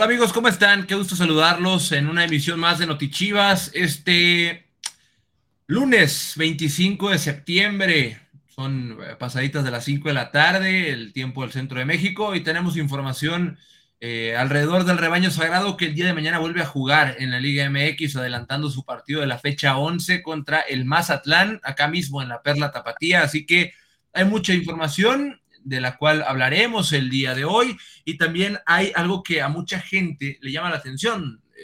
Hola amigos, ¿cómo están? Qué gusto saludarlos en una emisión más de Notichivas. Este lunes 25 de septiembre, son eh, pasaditas de las 5 de la tarde, el tiempo del centro de México, y tenemos información eh, alrededor del rebaño sagrado que el día de mañana vuelve a jugar en la Liga MX, adelantando su partido de la fecha 11 contra el Mazatlán, acá mismo en la Perla Tapatía. Así que hay mucha información de la cual hablaremos el día de hoy. Y también hay algo que a mucha gente le llama la atención eh,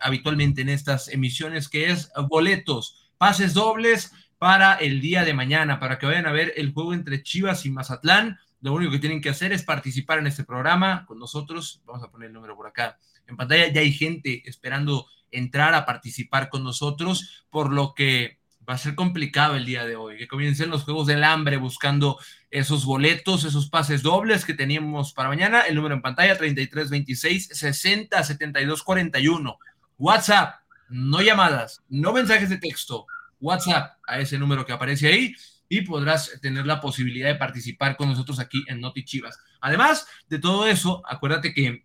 habitualmente en estas emisiones, que es boletos, pases dobles para el día de mañana, para que vayan a ver el juego entre Chivas y Mazatlán. Lo único que tienen que hacer es participar en este programa con nosotros. Vamos a poner el número por acá en pantalla. Ya hay gente esperando entrar a participar con nosotros, por lo que va a ser complicado el día de hoy, que comiencen los Juegos del Hambre buscando esos boletos, esos pases dobles que teníamos para mañana. El número en pantalla 3326 60 72 41. WhatsApp, no llamadas, no mensajes de texto. WhatsApp a ese número que aparece ahí y podrás tener la posibilidad de participar con nosotros aquí en Noti Chivas. Además de todo eso, acuérdate que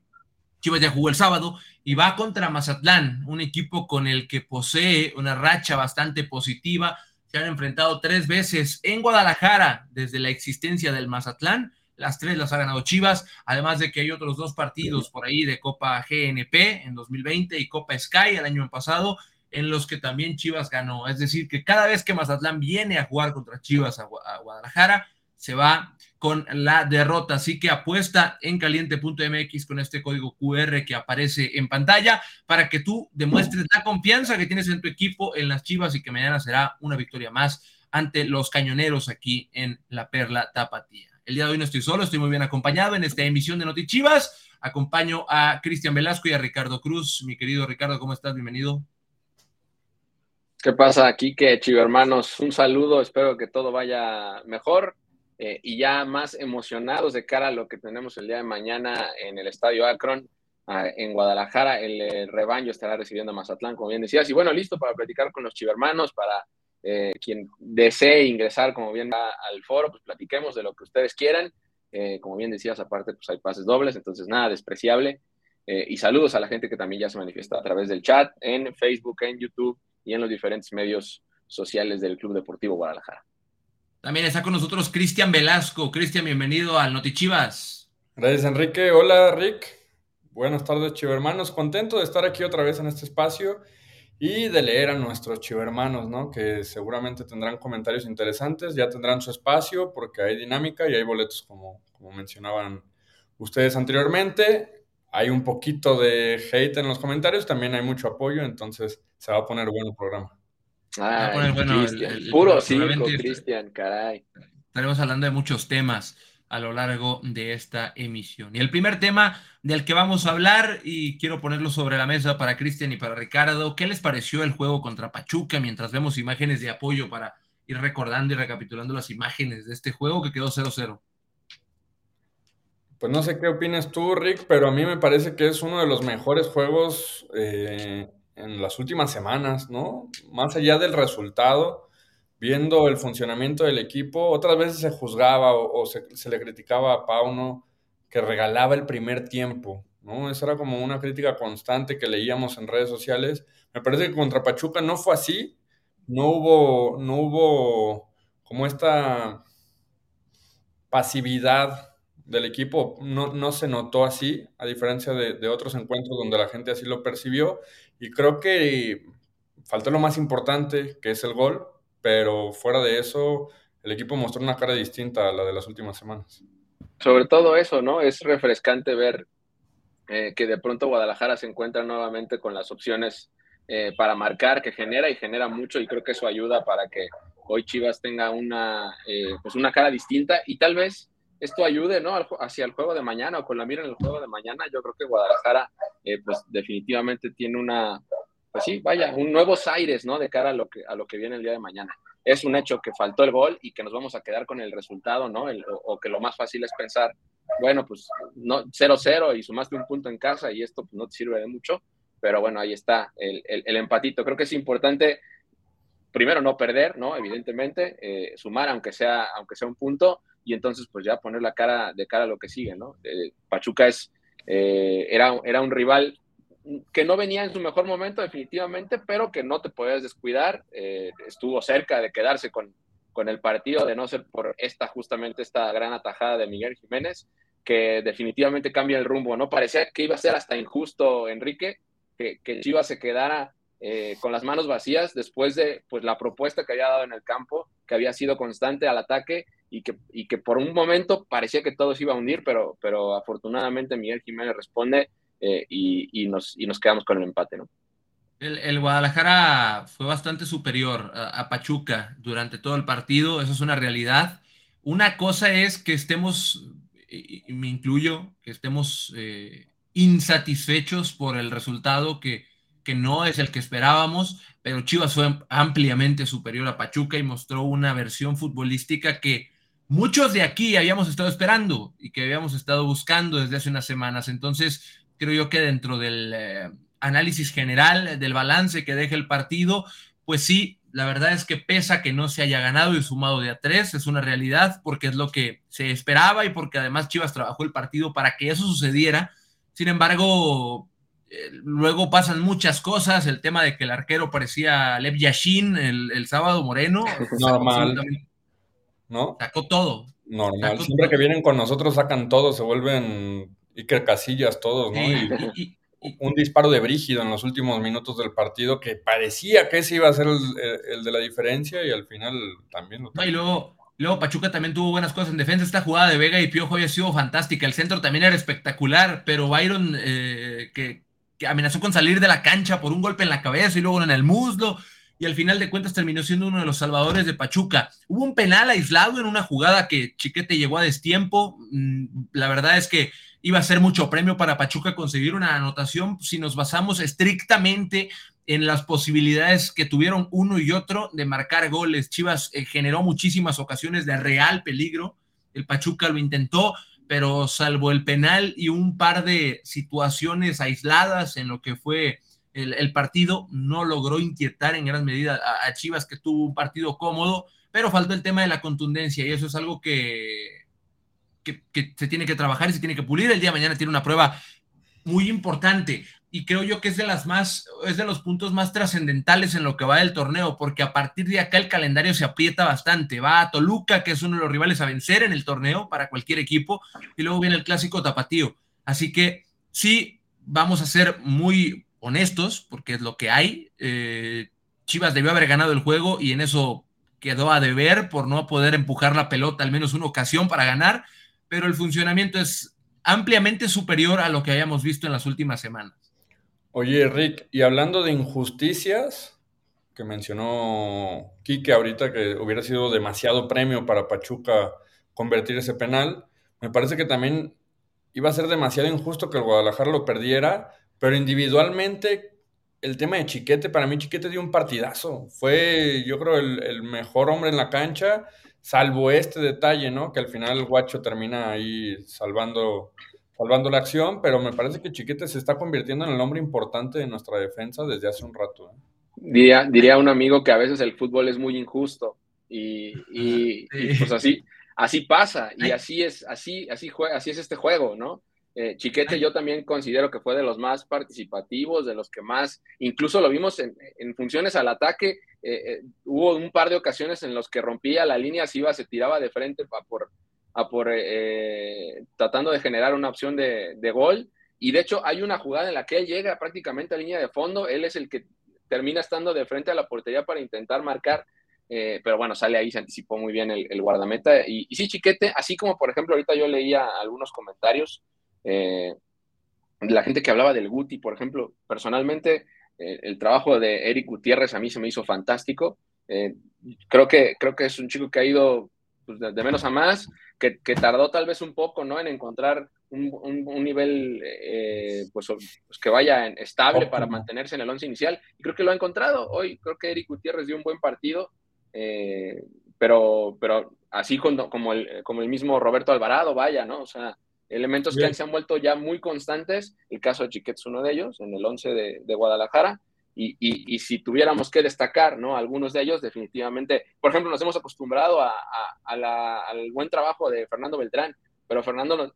Chivas ya jugó el sábado y va contra Mazatlán, un equipo con el que posee una racha bastante positiva. Se han enfrentado tres veces en Guadalajara desde la existencia del Mazatlán. Las tres las ha ganado Chivas, además de que hay otros dos partidos por ahí de Copa GNP en 2020 y Copa Sky el año pasado, en los que también Chivas ganó. Es decir, que cada vez que Mazatlán viene a jugar contra Chivas a Guadalajara, se va con la derrota. Así que apuesta en caliente.mx con este código QR que aparece en pantalla para que tú demuestres la confianza que tienes en tu equipo, en las Chivas y que mañana será una victoria más ante los cañoneros aquí en la Perla Tapatía. El día de hoy no estoy solo, estoy muy bien acompañado en esta emisión de Noti Chivas. Acompaño a Cristian Velasco y a Ricardo Cruz. Mi querido Ricardo, ¿cómo estás? Bienvenido. ¿Qué pasa aquí, que Chivo hermanos? Un saludo, espero que todo vaya mejor eh, y ya más emocionados de cara a lo que tenemos el día de mañana en el Estadio Akron, ah, en Guadalajara. El, rebaño estará recibiendo a Mazatlán, como bien decías. Y bueno, listo para platicar con los chivermanos, para eh, quien desee ingresar, como bien al foro, pues platiquemos de lo que ustedes quieran. Eh, como bien decías, aparte, pues hay pases dobles, entonces nada despreciable. y saludos a la gente que también ya se manifiesta a través del chat, en Facebook, en YouTube y en los diferentes medios sociales del Club Deportivo Guadalajara. También está con nosotros Cristian Velasco. Cristian, bienvenido al Notichivas. Gracias, Enrique. Hola, Rick. Buenas tardes, chivermanos. Contento de estar aquí otra vez en este espacio y de leer a nuestros chivermanos, ¿no? Que seguramente tendrán comentarios interesantes, ya tendrán su espacio porque hay dinámica y hay boletos como, como mencionaban ustedes anteriormente. Hay un poquito de hate en los comentarios, también hay mucho apoyo, entonces se va a poner bueno el programa. Ah, bueno, puro Cristian, caray. Estaremos hablando de muchos temas a lo largo de esta emisión. Y el primer tema del que vamos a hablar, y quiero ponerlo sobre la mesa para Cristian y para Ricardo, ¿qué les pareció el juego contra Pachuca mientras vemos imágenes de apoyo para ir recordando y recapitulando las imágenes de este juego que quedó 0-0? Pues no sé qué opinas tú, Rick, pero a mí me parece que es uno de los mejores juegos eh, en las últimas semanas, ¿no? Más allá del resultado, viendo el funcionamiento del equipo, otras veces se juzgaba o, se, le criticaba a Pauno que regalaba el primer tiempo, ¿no? Esa era como una crítica constante que leíamos en redes sociales. Me parece que contra Pachuca no fue así, no hubo, no hubo como esta pasividad del equipo no, no, se notó así, a diferencia de, de, otros encuentros donde la gente así lo percibió. Y creo que faltó lo más importante, que es el gol, pero fuera de eso, el equipo mostró una cara distinta a la de las últimas semanas. Sobre todo eso, ¿no? Es refrescante ver eh, que de pronto Guadalajara se encuentra nuevamente con las opciones eh, para marcar, que genera y genera mucho, y creo que eso ayuda para que hoy Chivas tenga una, eh, pues una cara distinta y tal vez esto ayude, ¿no? Hacia el juego de mañana o con la mira en el juego de mañana. Yo creo que Guadalajara, eh, pues definitivamente tiene una, pues sí, vaya, un nuevos aires, ¿no? De cara a lo que, a lo que viene el día de mañana. Es un hecho que faltó el gol y que nos vamos a quedar con el resultado, ¿no? o, que lo más fácil es pensar, bueno, pues no 0-0 y sumaste un punto en casa y esto pues, no te sirve de mucho. Pero bueno, ahí está el, el, empatito. Creo que es importante primero no perder, ¿no? Evidentemente, eh, sumar aunque sea, aunque sea un punto, y entonces pues ya poner la cara de cara a lo que sigue, ¿no? Pachuca es era, era un rival que no venía en su mejor momento definitivamente, pero que no te podías descuidar. estuvo cerca de quedarse con, con el partido, de no ser por esta justamente esta gran atajada de Miguel Jiménez, que definitivamente cambia el rumbo, ¿no? Parecía que iba a ser hasta injusto, Enrique, que, que Chivas se quedara eh, con las manos vacías después de pues, la propuesta que había dado en el campo, que había sido constante al ataque y que, y que por un momento parecía que todo se iba a hundir, pero, pero afortunadamente Miguel Jiménez responde eh, y, y, nos, y nos quedamos con el empate, ¿no? El, Guadalajara fue bastante superior a, Pachuca durante todo el partido, eso es una realidad. Una cosa es que estemos y me incluyo, que estemos eh, insatisfechos por el resultado que, que no es el que esperábamos, pero Chivas fue ampliamente superior a Pachuca y mostró una versión futbolística que muchos de aquí habíamos estado esperando y que habíamos estado buscando desde hace unas semanas. Entonces, creo yo que dentro del eh, análisis general, del balance que deja el partido, pues sí, la verdad es que pesa que no se haya ganado y sumado de a tres, es una realidad porque es lo que se esperaba y porque además Chivas trabajó el partido para que eso sucediera. Sin embargo, luego pasan muchas cosas, el tema de que el arquero parecía Lev Yashin el, sábado moreno. Normal. ¿No? Sacó todo. Normal. Siempre que vienen con nosotros sacan todo, se vuelven Iker Casillas todos, ¿no? y, un disparo de Brígido en los últimos minutos del partido que parecía que ese iba a ser el, de la diferencia y al final también lo no, y luego, luego Pachuca también tuvo buenas cosas en defensa. Esta jugada de Vega y Piojo había sido fantástica. El centro también era espectacular, pero Byron eh, que, que, amenazó con salir de la cancha por un golpe en la cabeza y luego en el muslo. Y al final de cuentas terminó siendo uno de los salvadores de Pachuca. Hubo un penal aislado en una jugada que Chiquete llegó a destiempo. Mm, la verdad es que iba a ser mucho premio para Pachuca conseguir una anotación si nos basamos estrictamente en las posibilidades que tuvieron uno y otro de marcar goles. Chivas eh, generó muchísimas ocasiones de real peligro. El Pachuca lo intentó, pero salvo el penal y un par de situaciones aisladas en lo que fue el, partido, no logró inquietar en gran medida a Chivas, que tuvo un partido cómodo, pero faltó el tema de la contundencia y eso es algo que que, se tiene que trabajar y se tiene que pulir. El día de mañana tiene una prueba muy importante y creo yo que es de las más, es de los puntos más trascendentales en lo que va del torneo, porque a partir de acá el calendario se aprieta bastante. Va a Toluca, que es uno de los rivales a vencer en el torneo para cualquier equipo, y luego viene el clásico tapatío. Así que sí, vamos a ser muy honestos, porque es lo que hay. Eh, Chivas debió haber ganado el juego y en eso quedó a deber por no poder empujar la pelota al menos una ocasión para ganar pero el funcionamiento es ampliamente superior a lo que hayamos visto en las últimas semanas. Oye, Rick, y hablando de injusticias, que mencionó Quique ahorita que hubiera sido demasiado premio para Pachuca convertir ese penal, me parece que también iba a ser demasiado injusto que el Guadalajara lo perdiera, pero individualmente el tema de Chiquete, para mí Chiquete dio un partidazo, fue yo creo el, el mejor hombre en la cancha salvo este detalle, ¿no? Que al final el guacho termina ahí salvando, salvando la acción, pero me parece que Chiquete se está convirtiendo en el hombre importante de nuestra defensa desde hace un rato. ¿eh? Diría, diría un amigo que a veces el fútbol es muy injusto y, y, pues así, así pasa y así es, así, así, juega, así es este juego, ¿no? Eh, Chiquete yo también considero que fue de los más participativos, de los que más, incluso lo vimos en, en funciones al ataque, eh, eh, hubo un par de ocasiones en los que rompía la línea, se iba, se tiraba de frente a por, a por tratando de generar una opción de, de, gol, y de hecho hay una jugada en la que él llega prácticamente a línea de fondo, él es el que termina estando de frente a la portería para intentar marcar, pero bueno, sale ahí, se anticipó muy bien el, guardameta, y, y sí, Chiquete, así como por ejemplo ahorita yo leía algunos comentarios, eh, la gente que hablaba del Guti, por ejemplo, personalmente, eh, el trabajo de Eric Gutiérrez a mí se me hizo fantástico. Eh, creo, que, creo que es un chico que ha ido pues, de, menos a más, que, tardó tal vez un poco ¿no? en encontrar un, nivel pues, pues, que vaya estable para mantenerse en el once inicial. Y creo que lo ha encontrado hoy. Creo que Eric Gutiérrez dio un buen partido, pero, pero así como, como, el, como el mismo Roberto Alvarado, vaya, ¿no? O sea, Elementos que se han vuelto ya muy constantes, el caso de Chiquet es uno de ellos, en el 11 de, Guadalajara, y, si tuviéramos que destacar, ¿no? Algunos de ellos, definitivamente, por ejemplo, nos hemos acostumbrado a, al buen trabajo de Fernando Beltrán, pero Fernando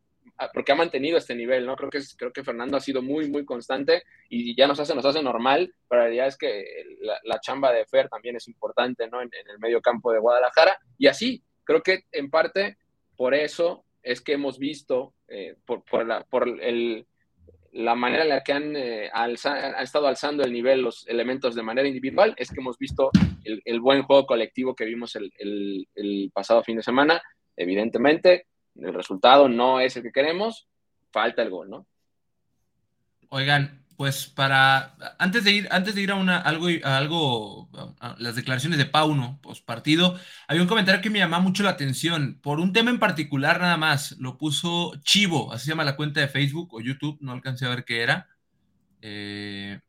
porque ha mantenido este nivel, ¿no? Creo que, creo que Fernando ha sido muy, muy constante y ya nos hace, nos hace normal, pero la realidad es que la, chamba de Fer también es importante, ¿no? En, el medio campo de Guadalajara y así, creo que en parte por eso es que hemos visto, eh, por, por, la, por el, la manera en la que han, eh, estado alzando el nivel los elementos de manera individual, es que hemos visto el, buen juego colectivo que vimos el, pasado fin de semana. Evidentemente, el resultado no es el que queremos, falta el gol, ¿no? Oigan, pues para antes de ir antes de ir a una algo a algo las declaraciones de Pauno post partido había un comentario que me llamaba mucho la atención. Por un tema en particular nada más lo puso Chivo así se llama la cuenta de Facebook o YouTube no alcancé a ver qué era. Eh,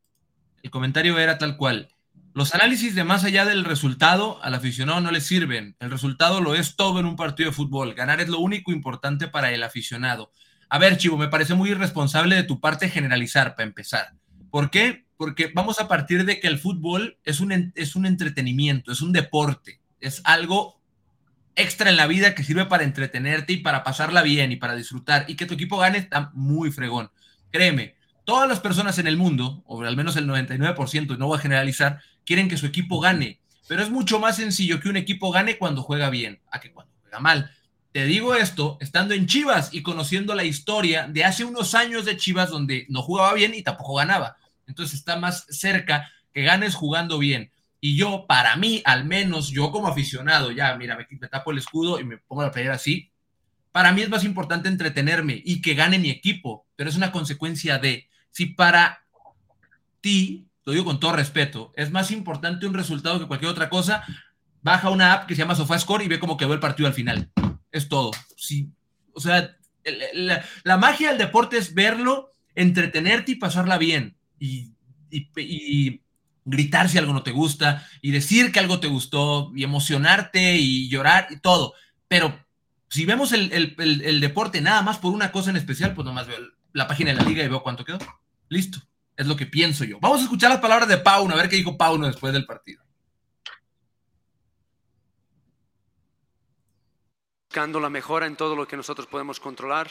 el comentario era tal cual los análisis de más allá del resultado al aficionado no le sirven. El resultado lo es todo en un partido de fútbol. Ganar es lo único importante para el aficionado a ver, Chivo, me parece muy irresponsable de tu parte generalizar para empezar. ¿Por qué? Porque vamos a partir de que el fútbol es un, es un entretenimiento, es un deporte, es algo extra en la vida que sirve para entretenerte y para pasarla bien y para disfrutar. Y que tu equipo gane está muy fregón. Créeme, todas las personas en el mundo, o al menos el 99%, y no voy a generalizar, quieren que su equipo gane. Pero es mucho más sencillo que un equipo gane cuando juega bien, a que cuando juega mal. Te digo esto estando en Chivas y conociendo la historia de hace unos años de Chivas donde no jugaba bien y tampoco ganaba. Entonces está más cerca que ganes jugando bien. Y yo, para mí, al menos yo como aficionado, ya, mira, me, tapo el escudo y me pongo la playera así. Para mí es más importante entretenerme y que gane mi equipo, pero es una consecuencia de, si para ti, lo digo con todo respeto, es más importante un resultado que cualquier otra cosa, baja una app que se llama SofaScore y ve cómo quedó el partido al final es todo. Sí, o sea, la, magia del deporte es verlo, entretenerte y pasarla bien. Y, gritar si algo no te gusta, y decir que algo te gustó, y emocionarte y llorar y todo. Pero si vemos el, deporte nada más por una cosa en especial, pues nomás veo la página de la liga y veo cuánto quedó. Listo. Es lo que pienso yo. Vamos a escuchar las palabras de Pauno, a ver qué dijo Pauno después del partido. Buscando la mejora en todo lo que nosotros podemos controlar.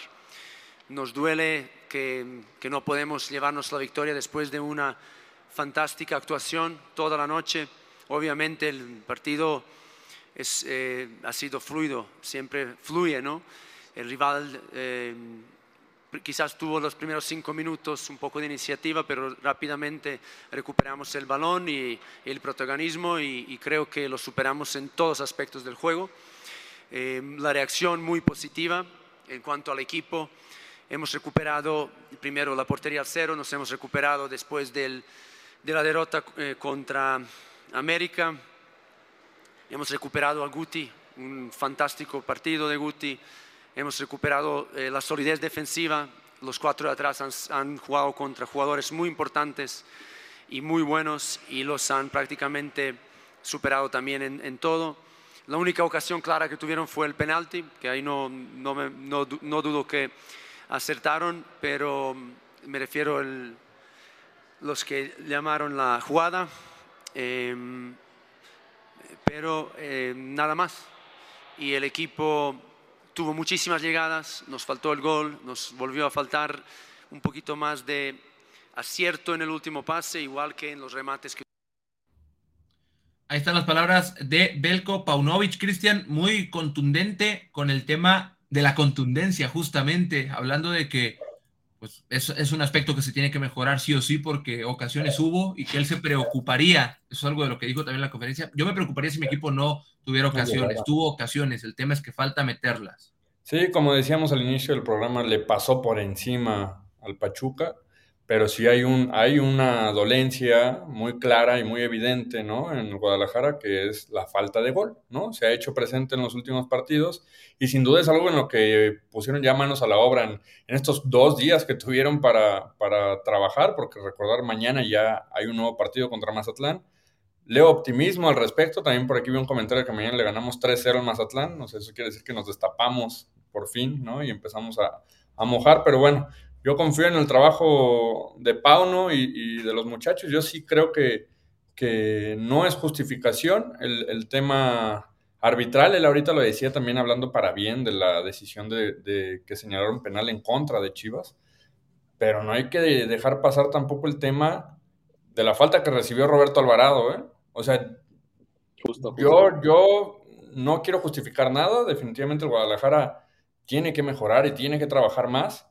Nos duele que, que, no podemos llevarnos la victoria después de una fantástica actuación toda la noche. Obviamente el partido es, eh, ha sido fluido, siempre fluye, ¿no? El rival eh, quizás tuvo los primeros cinco minutos un poco de iniciativa, pero rápidamente recuperamos el balón y, el protagonismo y, y creo que lo superamos en todos aspectos del juego. Em, la reacción muy positiva en cuanto al equipo. Hemos recuperado primero la portería al cero, nos hemos recuperado después de la derrota eh, contra América. Hemos recuperado a Guti, un fantástico partido de Guti. Hemos recuperado eh, la solidez defensiva. Los cuatro de atrás han, jugado contra jugadores muy importantes y muy buenos y los han prácticamente superado también en todo. La única ocasión clara que tuvieron fue el penalti, que ahí no, no, no, dudo que acertaron, pero me refiero a los que llamaron la jugada, em, pero em, nada más. Y el equipo tuvo muchísimas llegadas, nos faltó el gol, nos volvió a faltar un poquito más de acierto en el último pase, igual que en los remates que Ahí están las palabras de Belko Paunovic, Cristian, muy contundente con el tema de la contundencia, justamente, hablando de que pues, es, un aspecto que se tiene que mejorar sí o sí porque ocasiones hubo y que él se preocuparía, eso es algo de lo que dijo también en la conferencia, yo me preocuparía si mi equipo no tuviera ocasiones, tuvo ocasiones, el tema es que falta meterlas. Sí, como decíamos al inicio del programa, le pasó por encima al Pachuca pero sí hay, un, hay una dolencia muy clara y muy evidente ¿no? en Guadalajara, que es la falta de gol, ¿no? Se ha hecho presente en los últimos partidos y sin duda es algo en lo que pusieron ya manos a la obra en, estos dos días que tuvieron para, para, trabajar, porque recordar, mañana ya hay un nuevo partido contra Mazatlán. Leo optimismo al respecto, también por aquí vi un comentario que mañana le ganamos 3-0 al Mazatlán, no sé, eso quiere decir que nos destapamos por fin, ¿no? Y empezamos a, a mojar, pero bueno, yo confío en el trabajo de Pauno y, de los muchachos. Yo sí creo que, que no es justificación el, tema arbitral. Él ahorita lo decía también hablando para bien de la decisión de, que señalaron penal en contra de Chivas. Pero no hay que dejar pasar tampoco el tema de la falta que recibió Roberto Alvarado. ¿eh? O sea, Yo, yo no quiero justificar nada. Definitivamente el Guadalajara tiene que mejorar y tiene que trabajar más.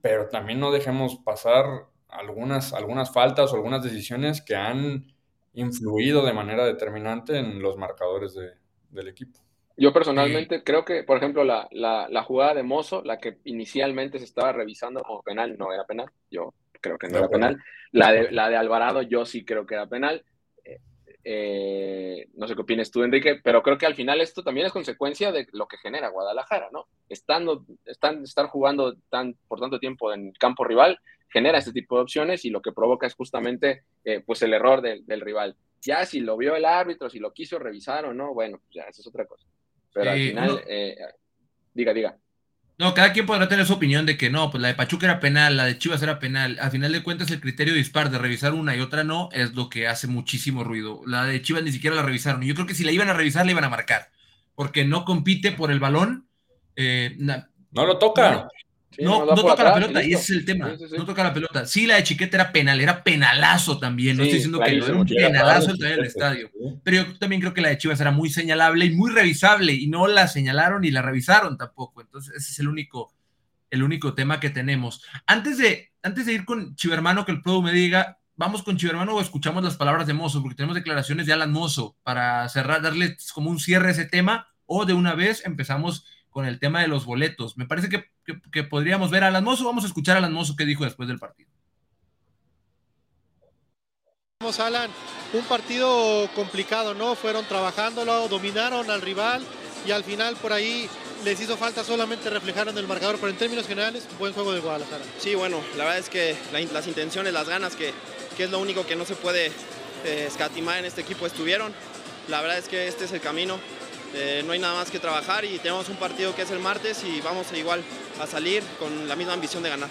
Pero también no dejemos pasar algunas, algunas faltas o algunas decisiones que han influido de manera determinante en los marcadores de, del equipo. Yo personalmente creo que, por ejemplo, la, la, jugada de Mozo, la que inicialmente se estaba revisando como penal, no era penal. Yo creo que no era penal. La de, la de Alvarado, yo sí creo que era penal. Eh, no sé qué opinas tú, Enrique, pero creo que al final esto también es consecuencia de lo que genera Guadalajara, ¿no? Estando, están, estar jugando tan, por tanto tiempo en campo rival, genera este tipo de opciones y lo que provoca es justamente eh, pues el error del rival. Ya si lo vio el árbitro, si lo quiso revisar o no, bueno, ya, eso es otra cosa. Pero al final, eh, diga, diga. No, cada quien podrá tener su opinión de que no, pues la de Pachuca era penal, la de Chivas era penal. Al final de cuentas, el criterio dispar de revisar una y otra no es lo que hace muchísimo ruido. La de Chivas ni siquiera la revisaron. Yo creo que si la iban a revisar, la iban a marcar. Porque no compite por el balón. Eh, no lo toca no, no, toca la pelota, y ese es el tema. No toca la pelota. Sí, la de Chiquete era penal, era penalazo también. no estoy diciendo que no era un penalazo en el estadio. Pero yo también creo que la de Chivas era muy señalable y muy revisable, y no la señalaron ni la revisaron tampoco. Entonces, ese es el único, el único tema que tenemos. Antes de, antes de ir con Chivermano, que el pro me diga, vamos con Chivermano o escuchamos las palabras de Mozo, porque tenemos declaraciones de Alan Mozo para cerrar, darle como un cierre a ese tema, o de una vez empezamos con el tema de los boletos. Me parece que, podríamos ver a Alan Mozo. Vamos a escuchar a Alan Mozo qué dijo después del partido. Vamos, Alan, un partido complicado, ¿no? Fueron trabajándolo, dominaron al rival y al final por ahí les hizo falta solamente reflejar en el marcador, pero en términos generales, buen juego de Guadalajara. Sí, bueno, la verdad es que las intenciones, las ganas, que, que, es lo único que no se puede eh, escatimar en este equipo, estuvieron. La verdad es que este es el camino. Eh, no hay nada más que trabajar y tenemos un partido que es el martes y vamos igual a salir con la misma ambición de ganar.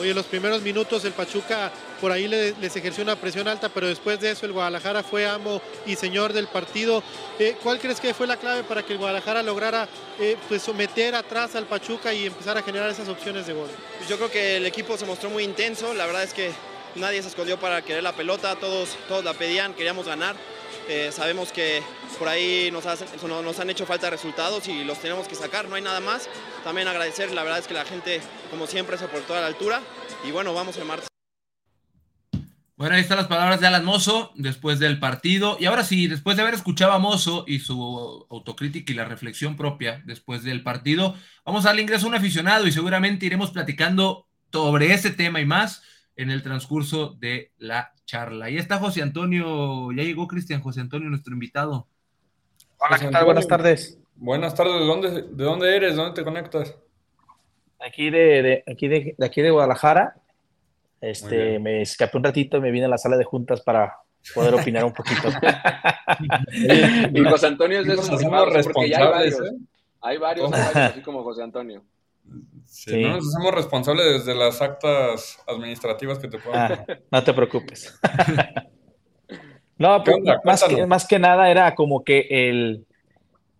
Oye, los primeros minutos el Pachuca por ahí les, ejerció una presión alta, pero después de eso el Guadalajara fue amo y señor del partido. Eh, ¿Cuál crees que fue la clave para que el Guadalajara lograra eh, pues someter atrás al Pachuca y empezar a generar esas opciones de gol? Yo creo que el equipo se mostró muy intenso, la verdad es que nadie se escondió para querer la pelota, todos, todos la pedían, queríamos ganar. Eh, sabemos que por ahí nos, nos han hecho falta resultados y los tenemos que sacar, no hay nada más. También agradecer, la verdad es que la gente, como siempre, se portó a la altura. Y bueno, vamos el martes. Bueno, ahí están las palabras de Alan Mozo después del partido. Y ahora sí, después de haber escuchado a Mozo y su autocrítica y la reflexión propia después del partido, vamos a darle ingreso a un aficionado y seguramente iremos platicando sobre ese tema y más en el transcurso de la charla. Ahí está José Antonio, ya llegó Cristian José Antonio, nuestro invitado. Hola, ¿qué tal? Buenas tardes. Buenas tardes, ¿de dónde, de dónde eres? ¿Dónde te conectas? Aquí de, aquí de, aquí de Guadalajara. Este, me escapé un ratito y me vine a la sala de juntas para poder opinar un poquito. y José Antonio es de esos porque ya hay varios. ¿eh? Hay varios, así como José Antonio. Sí, No nos hacemos responsables desde las actas administrativas que te puedan. Ah, no te preocupes. no, pues, más, que, más, que, nada era como que el,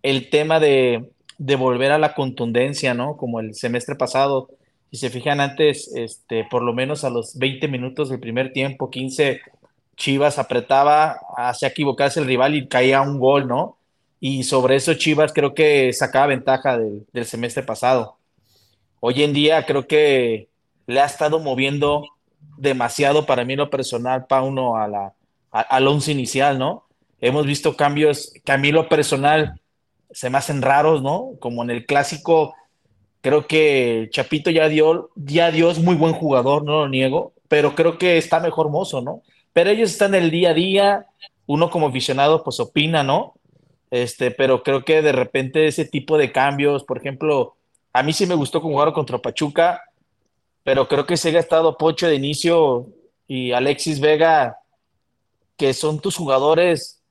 el tema de, de, volver a la contundencia, ¿no? Como el semestre pasado. Si se fijan antes, este, por lo menos a los 20 minutos del primer tiempo, 15, Chivas apretaba, hacía equivocarse el rival y caía un gol, ¿no? Y sobre eso Chivas creo que sacaba ventaja del, del semestre pasado hoy en día creo que le ha estado moviendo demasiado para mí lo personal, Pauno, a la, al once inicial, ¿no? Hemos visto cambios que a mí lo personal se me hacen raros, ¿no? Como en el clásico, creo que Chapito ya dio, ya dio es muy buen jugador, no lo niego, pero creo que está mejor mozo, ¿no? Pero ellos están en el día a día, uno como aficionado pues opina, ¿no? Este, pero creo que de repente ese tipo de cambios, por ejemplo, a mí sí me gustó jugar contra Pachuca, pero creo que se ha estado Pocho de inicio y Alexis Vega, que son tus jugadores,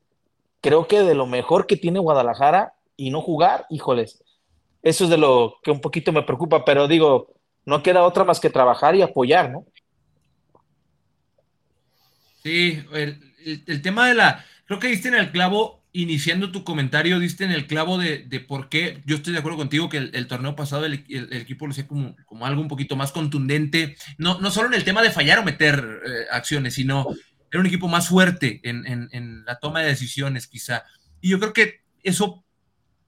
creo que de lo mejor que tiene Guadalajara y no jugar, híjoles, eso es de lo que un poquito me preocupa, pero digo, no queda otra más que trabajar y apoyar, ¿no? Sí, el, tema de la, creo que diste en el clavo iniciando tu comentario, diste en el clavo de, por qué yo estoy de acuerdo contigo que el, torneo pasado el, equipo lo hacía como, como, algo un poquito más contundente, no, no solo en el tema de fallar o meter eh, acciones, sino era un equipo más fuerte en, en, la toma de decisiones, quizá. Y yo creo que eso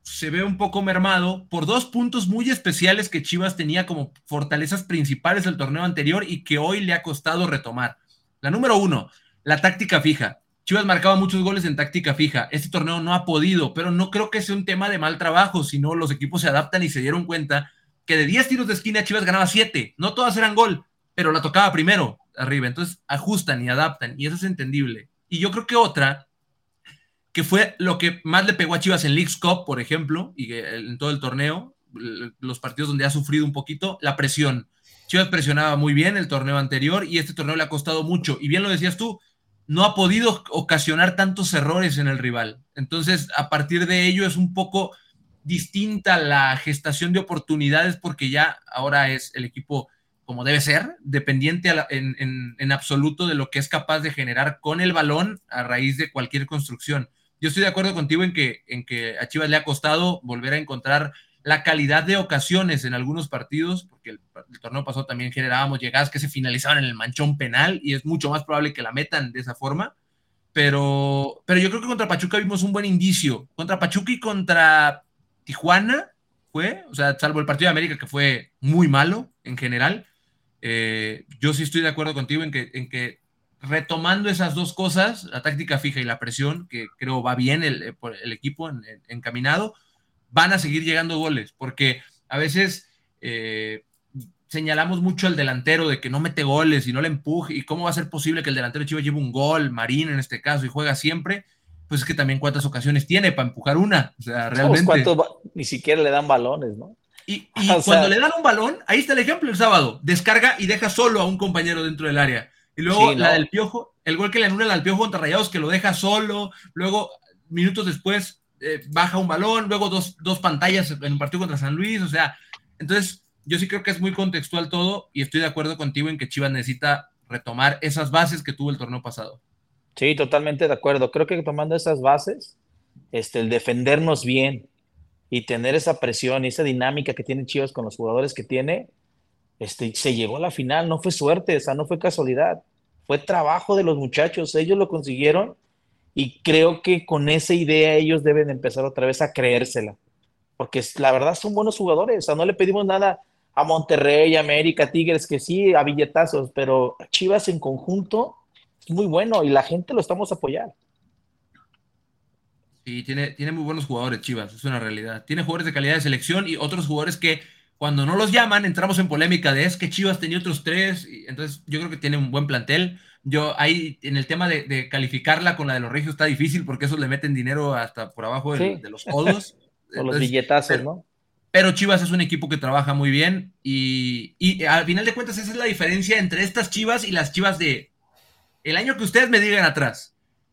se ve un poco mermado por dos puntos muy especiales que Chivas tenía como fortalezas principales del torneo anterior y que hoy le ha costado retomar. La número uno, la táctica fija. Chivas marcaba muchos goles en táctica fija. Este torneo no ha podido, pero no creo que sea un tema de mal trabajo, sino los equipos se adaptan y se dieron cuenta que de 10 tiros de esquina Chivas ganaba 7. No todas eran gol, pero la tocaba primero arriba. Entonces ajustan y adaptan y eso es entendible. Y yo creo que otra, que fue lo que más le pegó a Chivas en League's Cup, por ejemplo, y en todo el torneo, los partidos donde ha sufrido un poquito, la presión. Chivas presionaba muy bien el torneo anterior y este torneo le ha costado mucho. Y bien lo decías tú, no ha podido ocasionar tantos errores en el rival. Entonces, a partir de ello es un poco distinta la gestación de oportunidades porque ya ahora es el equipo como debe ser, dependiente en, absoluto de lo que es capaz de generar con el balón a raíz de cualquier construcción. Yo estoy de acuerdo contigo en que, en que a Chivas le ha costado volver a encontrar la calidad de ocasiones en algunos partidos, porque el, torneo pasado también generábamos llegadas que se finalizaban en el manchón penal y es mucho más probable que la metan de esa forma. Pero, pero yo creo que contra Pachuca vimos un buen indicio. Contra Pachuca y contra Tijuana fue, o sea, salvo el partido de América que fue muy malo en general. Eh, yo sí estoy de acuerdo contigo en que, en que retomando esas dos cosas, la táctica fija y la presión, que creo va bien el, el equipo encaminado, van a seguir llegando goles, porque a veces eh, señalamos mucho al delantero de que no mete goles y no le empuje, y cómo va a ser posible que el delantero Chivas lleve un gol, Marín en este caso, y juega siempre, pues es que también cuántas ocasiones tiene para empujar una, o sea, realmente. ni siquiera le dan balones, ¿no? Y, cuando le dan un balón, ahí está el ejemplo el sábado, descarga y deja solo a un compañero dentro del área. Y luego la del Piojo, el gol que le anula al Piojo contra Rayados, que lo deja solo, luego minutos después eh, baja un balón, luego dos, dos pantallas en un partido contra San Luis, o sea, entonces yo sí creo que es muy contextual todo y estoy de acuerdo contigo en que Chivas necesita retomar esas bases que tuvo el torneo pasado. Sí, totalmente de acuerdo. Creo que tomando esas bases, este, el defendernos bien y tener esa presión y esa dinámica que tiene Chivas con los jugadores que tiene, este, se llegó a la final, no fue suerte, o sea, no fue casualidad, fue trabajo de los muchachos, ellos lo consiguieron y creo que con esa idea ellos deben empezar otra vez a creérsela. Porque la verdad son buenos jugadores. O sea, no le pedimos nada a Monterrey, América, Tigres, que sí, a billetazos, pero Chivas en conjunto es muy bueno y la gente lo estamos apoyando. Sí, tiene, tiene muy buenos jugadores, Chivas, es una realidad. Tiene jugadores de calidad de selección y otros jugadores que cuando no los llaman entramos en polémica de es que Chivas tenía otros tres, y entonces yo creo que tiene un buen plantel. Yo ahí en el tema de, calificarla con la de los regios está difícil porque eso le meten dinero hasta por abajo de, los codos. o los billetazos, ¿no? Pero Chivas es un equipo que trabaja muy bien y, y, al final de cuentas esa es la diferencia entre estas Chivas y las Chivas de el año que ustedes me digan atrás.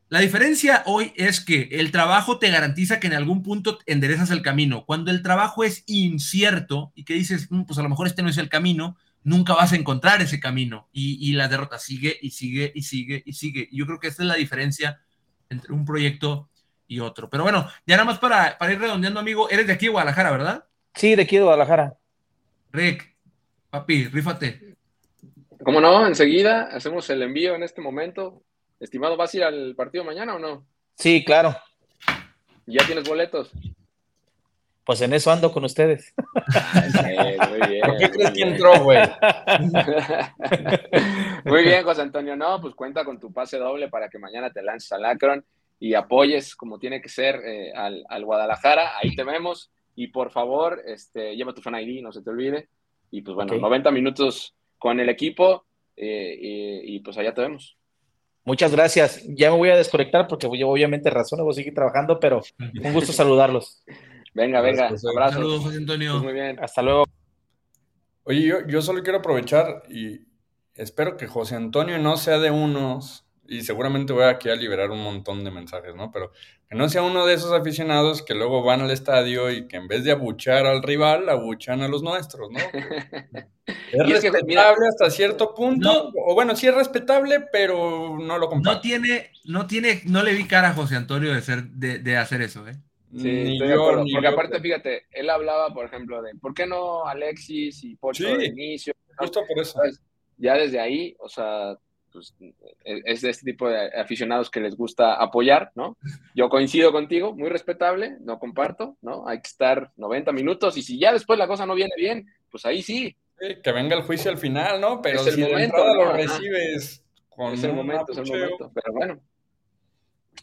La diferencia hoy es que el trabajo te garantiza que en algún punto enderezas el camino. Cuando el trabajo es incierto y que dices, mm, pues a lo mejor este no es el camino, nunca vas a encontrar ese camino y, la derrota sigue y sigue y sigue y sigue. yo creo que esta es la diferencia entre un proyecto y otro. Pero bueno, ya nada más para, para ir redondeando, amigo, eres de aquí de Guadalajara, ¿verdad? Sí, de aquí de Guadalajara. Rick, papi, rífate. ¿Cómo no? Enseguida hacemos el envío en este momento. Estimado, ¿vas a ir al partido mañana o no? Sí, claro. ¿Ya tienes boletos? Pues en eso ando con ustedes. muy bien. ¿Por qué crees que entró, güey? muy bien, José Antonio. No, pues cuenta con tu pase doble para que mañana te lances al Akron y apoyes como tiene que ser eh, al, Guadalajara. Ahí te vemos. Y por favor, este, lleva tu fan ID, no se te olvide. Y pues bueno, 90 minutos con el equipo eh, y, pues allá te vemos. Muchas gracias. Ya me voy a desconectar porque yo obviamente razón, voy a seguir trabajando, pero un gusto saludarlos. Venga, venga. Abrazos. Saludos, José Antonio. Pues muy bien. Hasta luego. Oye, yo, yo, solo quiero aprovechar y espero que José Antonio no sea de unos y seguramente voy aquí a liberar un montón de mensajes, ¿no? Pero que no sea uno de esos aficionados que luego van al estadio y que en vez de abuchar al rival, abuchan a los nuestros, ¿no? es respetable hasta cierto punto, o bueno, sí es respetable, pero no lo comparto. No tiene, no tiene, no le vi cara a José Antonio de, ser, de, hacer eso, ¿eh? Sí, estoy de acuerdo. Porque aparte, fíjate, él hablaba, por ejemplo, de ¿por qué no Alexis y Pocho de inicio? Justo por eso. Ya desde ahí, o sea, pues, e, es de este tipo de aficionados que les gusta apoyar, ¿no? Yo coincido contigo, muy respetable, no comparto, ¿no? Hay que estar 90 minutos y si ya después la cosa no viene bien, pues ahí sí. que venga el juicio al final, ¿no? Pero si momento, lo recibes con Es el momento, es el momento, pero bueno.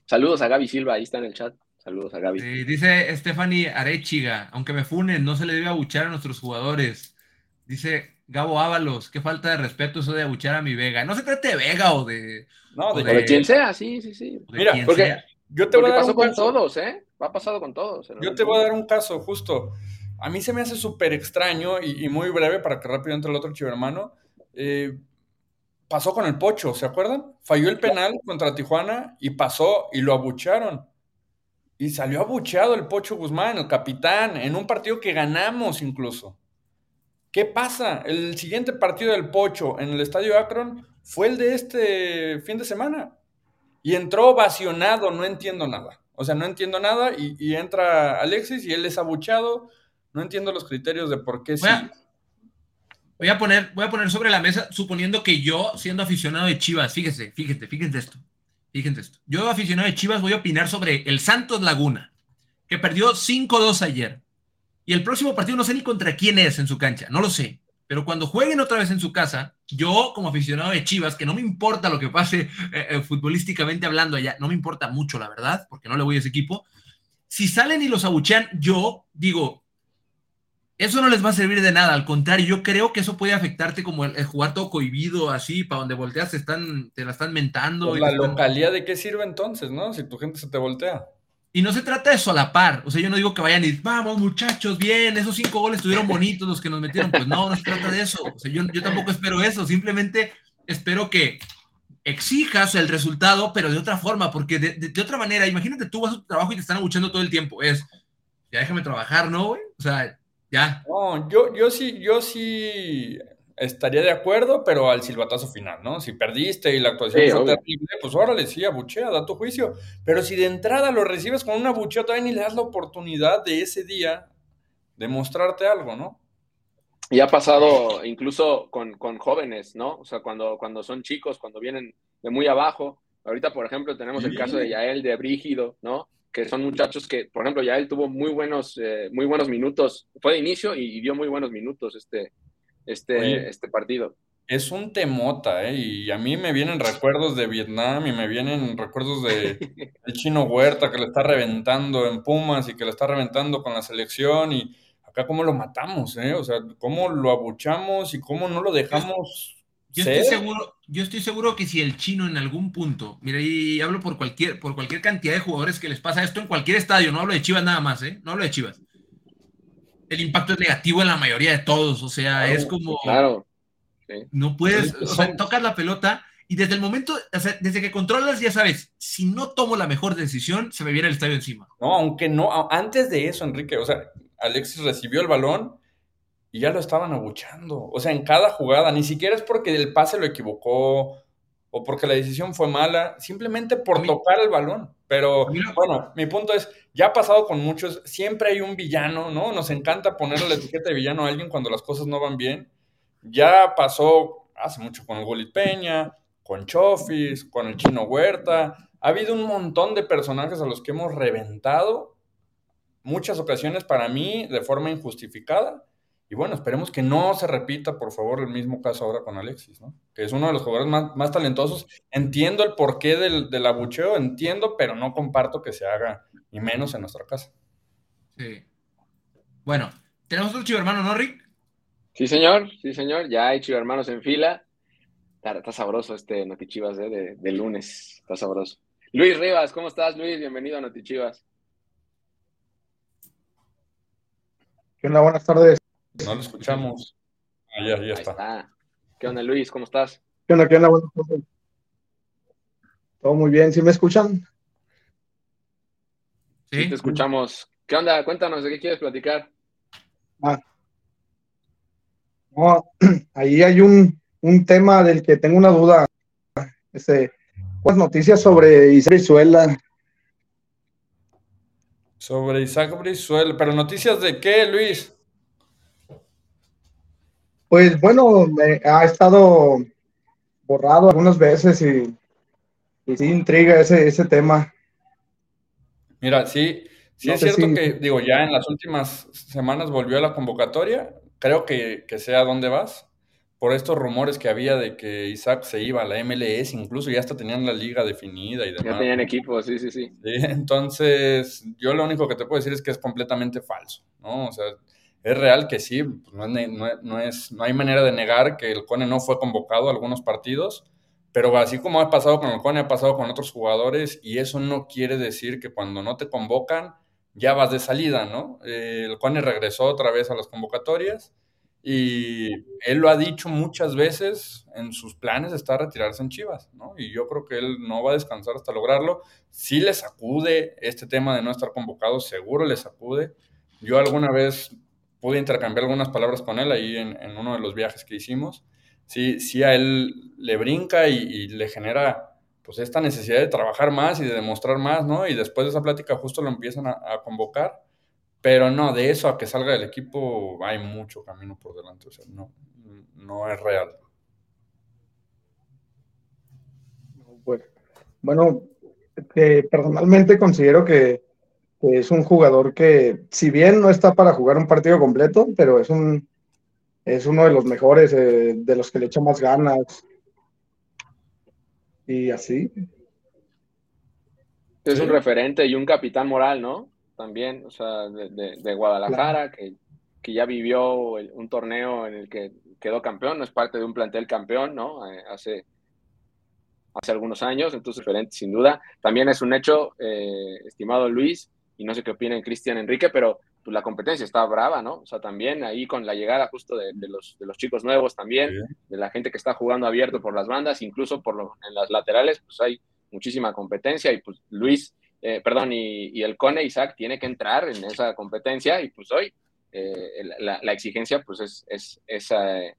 Saludos a Gaby Silva, ahí está en el chat. Saludos a Gaby. dice Stephanie Arechiga, aunque me funen, no se le debe abuchar a nuestros jugadores. Dice Gabo Ábalos, qué falta de respeto eso de abuchar a mi Vega. No se trata de Vega o de. No, de, quien sea, sí, sí, sí. Mira, porque yo te voy a dar pasó con todos, ¿eh? Va pasado con todos. Yo te voy a dar un caso, justo. A mí se me hace súper extraño y, muy breve para que rápido entre el otro chivo hermano. Eh, pasó con el Pocho, ¿se acuerdan? Falló el penal contra Tijuana y pasó y lo abucharon. Y salió abucheado el Pocho Guzmán, el capitán, en un partido que ganamos incluso. ¿Qué pasa? El siguiente partido del Pocho en el Estadio Akron fue el de este fin de semana. Y entró ovacionado, no entiendo nada. O sea, no entiendo nada y, entra Alexis y él es abuchado. No entiendo los criterios de por qué A, voy a, poner, voy a poner sobre la mesa, suponiendo que yo, siendo aficionado de Chivas, fíjese, fíjate, fíjense esto. Fíjense esto. Yo, aficionado de Chivas, voy a opinar sobre el Santos Laguna, que perdió 5-2 ayer. Y el próximo partido no sé ni contra quién es en su cancha, no lo sé. Pero cuando jueguen otra vez en su casa, yo como aficionado de Chivas, que no me importa lo que pase eh, eh, futbolísticamente hablando allá, no me importa mucho, la verdad, porque no le voy a ese equipo. Si salen y los abuchean, yo digo, eso no les va a servir de nada. Al contrario, yo creo que eso puede afectarte como el, jugar todo cohibido, así, para donde volteas te, están, te la están mentando. Pues la localidad de qué sirve entonces, ¿no? Si tu gente se te voltea. Y no se trata de solapar. O sea, yo no digo que vayan y vamos, muchachos, bien, esos cinco goles estuvieron bonitos los que nos metieron. Pues no, no se trata de eso. O sea, yo, yo tampoco espero eso. Simplemente espero que exijas el resultado, pero de otra forma, porque de, de, otra manera, imagínate tú vas a tu trabajo y te están abuchando todo el tiempo. Es, ya déjame trabajar, ¿no, güey? O sea, ya. No, yo, yo sí, yo sí estaría de acuerdo, pero al silbatazo final, ¿no? Si perdiste y la actuación fue terrible, pues órale, sí, abuchea, da tu juicio. Pero si de entrada lo recibes con una abucheo, todavía ni le das la oportunidad de ese día de mostrarte algo, ¿no? Y ha pasado incluso con, jóvenes, ¿no? O sea, cuando, cuando son chicos, cuando vienen de muy abajo. Ahorita, por ejemplo, tenemos el caso de Yael, de Brígido, ¿no? Que son muchachos que, por ejemplo, Yael tuvo muy buenos, eh, muy buenos minutos, fue de inicio y, y dio muy buenos minutos este, este, este partido. Es un temota, ¿eh? Y a mí me vienen recuerdos de Vietnam y me vienen recuerdos de el chino Huerta que le está reventando en Pumas y que le está reventando con la selección y acá cómo lo matamos, ¿eh? O sea, cómo lo abuchamos y cómo no lo dejamos yo estoy seguro, yo estoy seguro que si el chino en algún punto, mira, y hablo por cualquier, por cualquier cantidad de jugadores que les pasa esto en cualquier estadio, no hablo de Chivas nada más, ¿eh? No hablo de Chivas el impacto es negativo en la mayoría de todos. O sea, es como. Claro. No puedes. O sea, tocas la pelota y desde el momento, o sea, desde que controlas, ya sabes, si no tomo la mejor decisión, se me viene el estadio encima. No, aunque no, antes de eso, Enrique, o sea, Alexis recibió el balón y ya lo estaban abuchando. O sea, en cada jugada, ni siquiera es porque el pase lo equivocó o porque la decisión fue mala, simplemente por tocar el balón. Pero bueno, mi punto es, ya ha pasado con muchos, siempre hay un villano, ¿no? Nos encanta ponerle la etiqueta de villano a alguien cuando las cosas no van bien. Ya pasó hace mucho con el Golit Peña, con Chofis, con el Chino Huerta. Ha habido un montón de personajes a los que hemos reventado, muchas ocasiones para mí de forma injustificada y bueno, esperemos que no se repita, por favor, el mismo caso ahora con Alexis, ¿no? Que es uno de los jugadores más, talentosos. Entiendo el porqué del, del, abucheo, entiendo, pero no comparto que se haga, y menos en nuestra casa. Sí. Bueno, ¿tenemos otro chivo hermano, no, Rick? Sí, señor, sí, señor. Ya hay chivo hermanos en fila. Está, sabroso este Notichivas ¿eh? de, de lunes. Está sabroso. Luis Rivas, ¿cómo estás, Luis? Bienvenido a Notichivas. ¿Qué onda? Buenas tardes. No lo escuchamos. Ah, ya, ya está. ¿Qué onda, Luis? ¿Cómo estás? ¿Qué onda? ¿Qué onda? Todo muy bien, ¿sí me escuchan? Sí, te escuchamos. ¿Qué onda? Cuéntanos, ¿de qué quieres platicar? Ah. ahí hay un, tema del que tengo una duda. Este, pues noticias sobre Isaac Brizuela. Sobre Isaac Brizuela, pero noticias de qué, Luis? Pues bueno, me ha estado borrado algunas veces y, y sí intriga ese, ese tema. Mira, sí, sí es cierto que, digo, ya en las últimas semanas volvió a la convocatoria. Creo que, que sé a dónde vas. Por estos rumores que había de que Isaac se iba a la MLS, incluso ya hasta tenían la liga definida y demás. Ya tenían equipo, sí, sí, sí. Entonces, yo lo único que te puedo decir es que es completamente falso, ¿no? O sea, es real que sí, pues, no, es, no hay manera de negar que el Cone no fue convocado a algunos partidos, pero así como ha pasado con el Cone, ha pasado con otros jugadores y eso no quiere decir que cuando no te convocan ya vas de salida, ¿no? Eh, el Cone regresó otra vez a las convocatorias y él lo ha dicho muchas veces en sus planes está retirarse en Chivas, ¿no? Y yo creo que él no va a descansar hasta lograrlo. Si le sacude este tema de no estar convocado, seguro le sacude. Yo alguna vez pude intercambiar algunas palabras con él ahí en, uno de los viajes que hicimos. Sí, sí a él le brinca y, le genera pues esta necesidad de trabajar más y de demostrar más, ¿no? Y después de esa plática justo lo empiezan a, convocar, pero no, de eso a que salga del equipo hay mucho camino por delante, o sea, no, no es real. Bueno, personalmente considero que es un jugador que, si bien no está para jugar un partido completo, pero es un es uno de los mejores, eh, de los que le echa más ganas. Y así. Es un referente y un capitán moral, ¿no? También, o sea, de, Guadalajara, que, ya vivió un torneo en el que quedó campeón, no es parte de un plantel campeón, ¿no? Eh, hace, hace algunos años, entonces referente sin duda. También es un hecho, eh, estimado Luis, y no sé qué opina Cristian Enrique, pero pues, la competencia está brava, ¿no? O sea, también ahí con la llegada justo de, los, de los, chicos nuevos también, de la gente que está jugando abierto por las bandas, incluso por lo, en las laterales, pues hay muchísima competencia y pues Luis, eh, perdón, y, el Cone Isaac tiene que entrar en esa competencia y pues hoy eh, la, exigencia pues es, es, es, eh,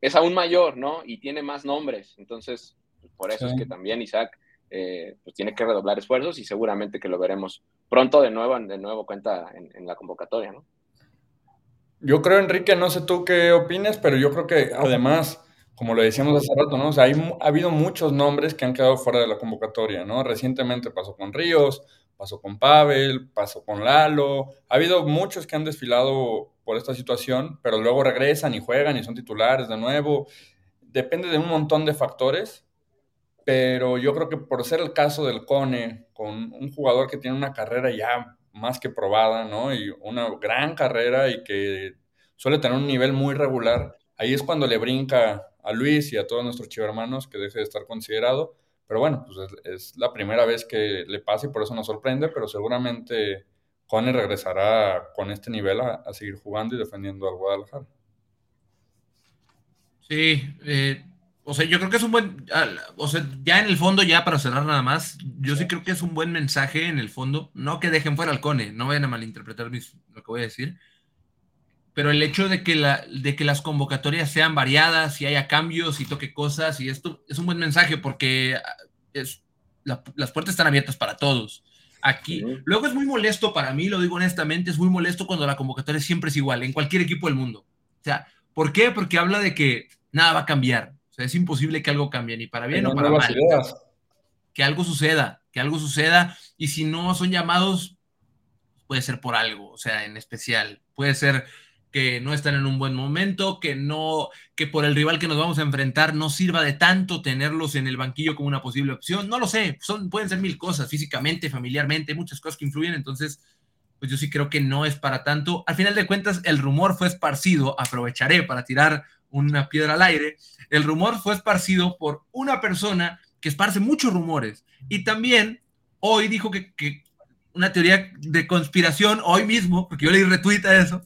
es, aún mayor, ¿no? Y tiene más nombres, entonces por eso es que también Isaac eh, pues tiene que redoblar esfuerzos y seguramente que lo veremos pronto de nuevo, de nuevo cuenta en, la convocatoria, ¿no? Yo creo, Enrique, no sé tú qué opines, pero yo creo que además, como lo decíamos hace rato, ¿no? Sea, ha habido muchos nombres que han quedado fuera de la convocatoria, ¿no? Recientemente pasó con Ríos, pasó con Pavel, pasó con Lalo. Ha habido muchos que han desfilado por esta situación, pero luego regresan y juegan y son titulares de nuevo. Depende de un montón de factores pero yo creo que por ser el caso del Cone, con un jugador que tiene una carrera ya más que probada, ¿no? Y una gran carrera y que suele tener un nivel muy regular, ahí es cuando le brinca a Luis y a todos nuestros chivermanos que deje de estar considerado. Pero bueno, pues es, la primera vez que le pasa y por eso nos sorprende, pero seguramente Cone regresará con este nivel a, seguir jugando y defendiendo al Guadalajara. Sí, eh, o sea, yo creo que es un buen, o sea, ya en el fondo, ya para cerrar nada más, yo sí creo que es un buen mensaje en el fondo, no que dejen fuera al Cone, no vayan a malinterpretar lo que voy a decir, pero el hecho de que, la, de que las convocatorias sean variadas y haya cambios y toque cosas y esto es un buen mensaje porque ah, es, las puertas están abiertas para todos. Aquí, luego es muy molesto para mí, lo digo honestamente, es muy molesto cuando la convocatoria siempre es igual, en cualquier equipo del mundo. O sea, ¿por qué? Porque habla de que nada va a cambiar es imposible que algo cambie, ni para bien o para mal. Que algo suceda, que algo suceda, y si no son llamados, puede ser por algo, o sea, en especial. Puede ser que no están en un buen momento, que no, que por el rival que nos vamos a enfrentar no sirva de tanto tenerlos en el banquillo como una posible opción. No lo sé, son, pueden ser mil cosas, físicamente, familiarmente, muchas cosas que influyen, entonces, pues yo sí creo que no es para tanto. Al final de cuentas, el rumor fue esparcido, aprovecharé para tirar una piedra al aire, el rumor fue esparcido por una persona que esparce muchos rumores. Y también hoy dijo que, una teoría de conspiración, hoy mismo, porque yo leí retweet a eso,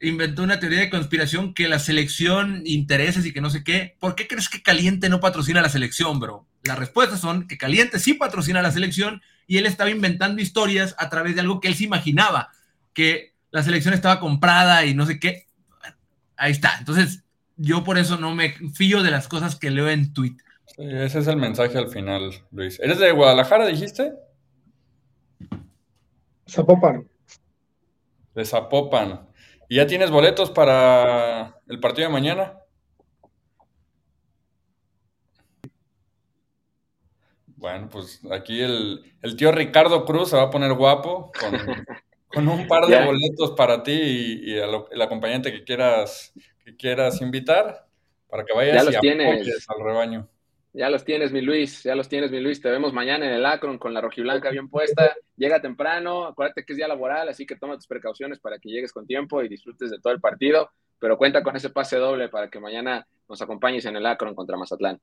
inventó una teoría de conspiración que la selección intereses y que no sé qué. ¿Por qué crees que Caliente no patrocina la selección, bro? Las respuestas son que Caliente sí patrocina la selección y él estaba inventando historias a través de algo que él se imaginaba, que la selección estaba comprada y no sé qué. Ahí está. Entonces, yo por eso no me fío de las cosas que leo en Twitter. ese es el mensaje al final, Luis. ¿Eres de Guadalajara, dijiste? Zapopan. De Zapopan. ¿Y ya tienes boletos para el partido de mañana? Bueno, pues aquí el, tío Ricardo Cruz se va a poner guapo con, un par de boletos para ti y, el acompañante que quieras, que quieras invitar para que vayas y apoyes al rebaño. Ya los tienes, mi Luis, ya los tienes, mi Luis. Te vemos mañana en el Acron con la rojiblanca bien puesta. Llega temprano, acuérdate que es día laboral, así que toma tus precauciones para que llegues con tiempo y disfrutes de todo el partido. Pero cuenta con ese pase doble para que mañana nos acompañes en el Acron contra Mazatlán.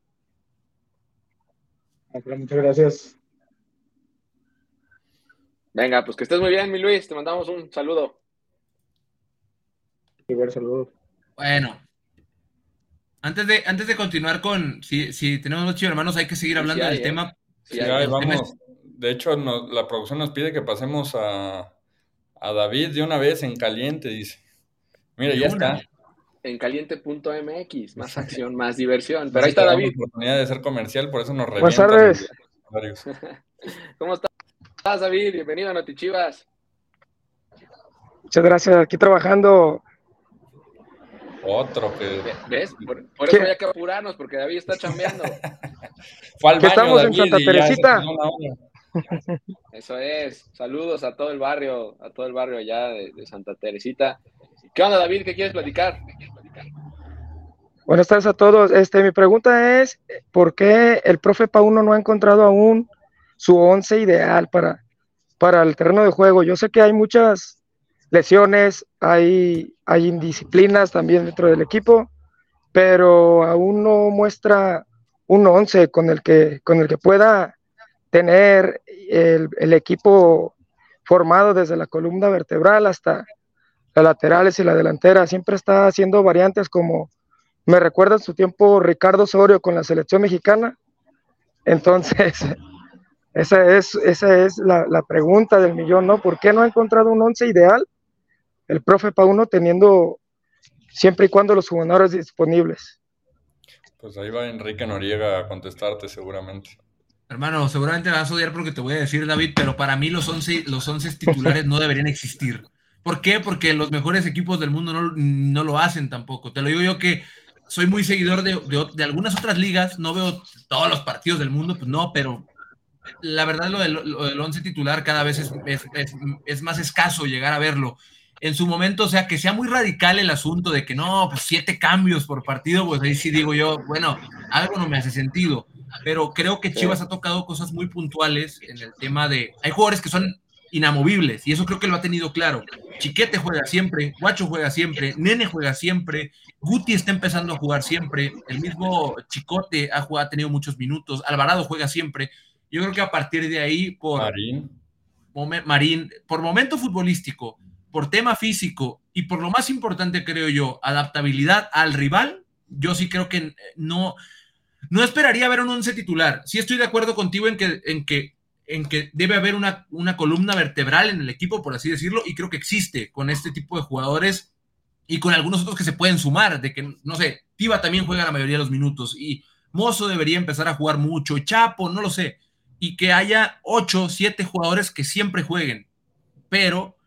Muchas gracias. Venga, pues que estés muy bien, mi Luis. Te mandamos un saludo. Igual saludo. Bueno, antes de, antes de continuar con, si, si tenemos dos hermanos, hay que seguir hablando del ¿eh? tema. Sí, vamos. De hecho, la producción nos pide que pasemos a, a, David de una vez en caliente, dice. Mira, ya está en caliente.mx, más acción, más diversión. Pero ahí está David. oportunidad de ser comercial, por eso nos Buenas tardes. ¿Cómo estás, David? Bienvenido a Notichivas. Muchas gracias, aquí trabajando. Otro que. ¿Ves? Por, eso hay que apurarnos, porque David está chambeando. Fue al estamos en Santa Teresita. Eso es. Saludos a todo el barrio, a todo el barrio allá de Santa Teresita. ¿Qué onda, David? ¿Qué quieres platicar? Buenas tardes a todos. Este, mi pregunta es, ¿por qué el profe Pauno no ha encontrado aún su once ideal para, para el terreno de juego? Yo sé que hay muchas lesiones, hay, hay indisciplinas también dentro del equipo, pero aún no muestra un once con el que, con el que pueda tener el, equipo formado desde la columna vertebral hasta, las laterales y la delantera. Siempre está haciendo variantes como me recuerda su tiempo Ricardo Osorio con la selección mexicana. Entonces, esa es, esa es la, pregunta del millón, ¿no? ¿Por qué no ha encontrado un once ideal el profe Pauno teniendo siempre y cuando los jugadores disponibles? Pues ahí va Enrique Noriega a contestarte seguramente. Hermano, seguramente vas a odiar porque te voy a decir, David, pero para mí los 11, los once titulares no deberían existir. ¿Por qué? Porque los mejores equipos del mundo no, lo hacen tampoco. Te lo digo yo que soy muy seguidor de, algunas otras ligas, no veo todos los partidos del mundo, pues no, pero la verdad lo del, once titular cada vez es, es, más escaso llegar a verlo. En su momento, o sea, que sea muy radical el asunto de que no, pues siete cambios por partido, pues ahí sí digo yo, bueno, algo no me hace sentido, pero creo que Chivas ha tocado cosas muy puntuales en el tema de, hay jugadores que son inamovibles, y eso creo que lo ha tenido claro. Chiquete juega siempre, Guacho juega siempre, Nene juega siempre, Guti está empezando a jugar siempre, el mismo Chicote ha, jugado, ha tenido muchos minutos, Alvarado juega siempre. Yo creo que a partir de ahí, por Marín. Marín, por momento futbolístico, por tema físico y por lo más importante, creo yo, adaptabilidad al rival, yo sí creo que no, no esperaría ver un once titular. Sí estoy de acuerdo contigo en que, en que en que debe haber una, una, columna vertebral en el equipo, por así decirlo, y creo que existe con este tipo de jugadores y con algunos otros que se pueden sumar, de que, no sé, Tiva también juega la mayoría de los minutos y Mozo debería empezar a jugar mucho, Chapo, no lo sé, y que haya ocho, siete jugadores que siempre jueguen, pero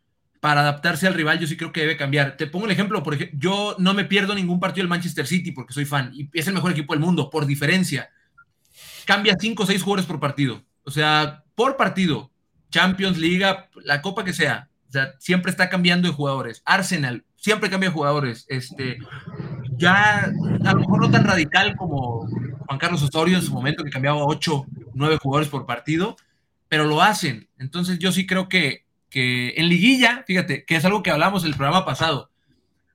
para adaptarse al rival yo sí creo que debe cambiar. Te pongo un ejemplo, por yo no me pierdo ningún partido del Manchester City porque soy fan y es el mejor equipo del mundo, por diferencia. Cambia cinco o seis jugadores por partido. O sea, por partido, Champions, Liga, la copa que sea, o sea, siempre está cambiando de jugadores. Arsenal, siempre cambia de jugadores. Este, ya a lo mejor no tan radical como Juan Carlos Osorio en su momento, que cambiaba 8, 9 jugadores por partido, pero lo hacen. Entonces yo sí creo que, que en liguilla, fíjate, que es algo que hablamos en el programa pasado,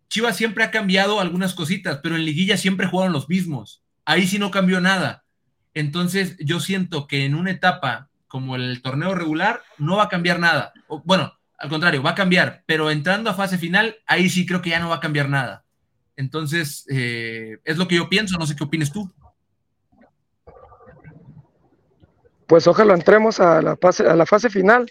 Chivas siempre ha cambiado algunas cositas, pero en liguilla siempre jugaron los mismos. Ahí sí no cambió nada. Entonces yo siento que en una etapa como el torneo regular, no va a cambiar nada. bueno, al contrario, va a cambiar, pero entrando a fase final, ahí sí creo que ya no va a cambiar nada. Entonces, eh, es lo que yo pienso, no sé qué opines tú. Pues ojalá entremos a la fase, a la fase final,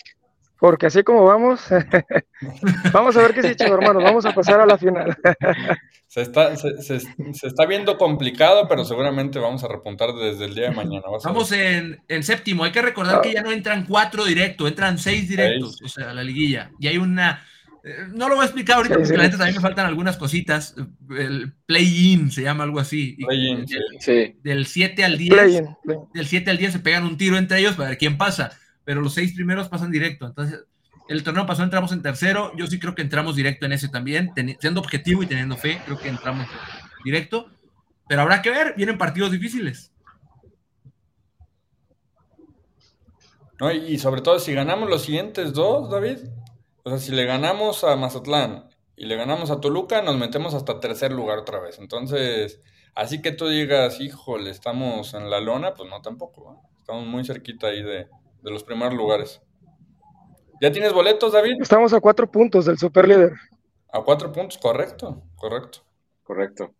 porque así como vamos, vamos a ver qué se hecho, hermanos, vamos a pasar a la final. se, está, se, se, se, está viendo complicado, pero seguramente vamos a repuntar desde el día de mañana. Vamos en, en, séptimo, hay que recordar ah. que ya no entran cuatro directos, entran seis directos, seis. o sea, la liguilla, y hay una no lo voy a explicar ahorita porque sí, la gente también me faltan algunas cositas. El play-in se llama algo así. Play sí. Del 7 al 10. Play play del 7 al 10 se pegan un tiro entre ellos para ver quién pasa. Pero los seis primeros pasan directo. Entonces, el torneo pasó, entramos en tercero. Yo sí creo que entramos directo en ese también. Siendo objetivo y teniendo fe, creo que entramos directo. Pero habrá que ver, vienen partidos difíciles. No, y sobre todo, si ganamos los siguientes dos, David, o sea, si le ganamos a Mazatlán y le ganamos a Toluca, nos metemos hasta tercer lugar otra vez. Entonces, así que tú digas, híjole, estamos en la lona, pues no tampoco. ¿eh? Estamos muy cerquita ahí de, de, los primeros lugares. ¿Ya tienes boletos, David? Estamos a cuatro puntos del superlíder. A cuatro puntos, correcto, correcto. Correcto.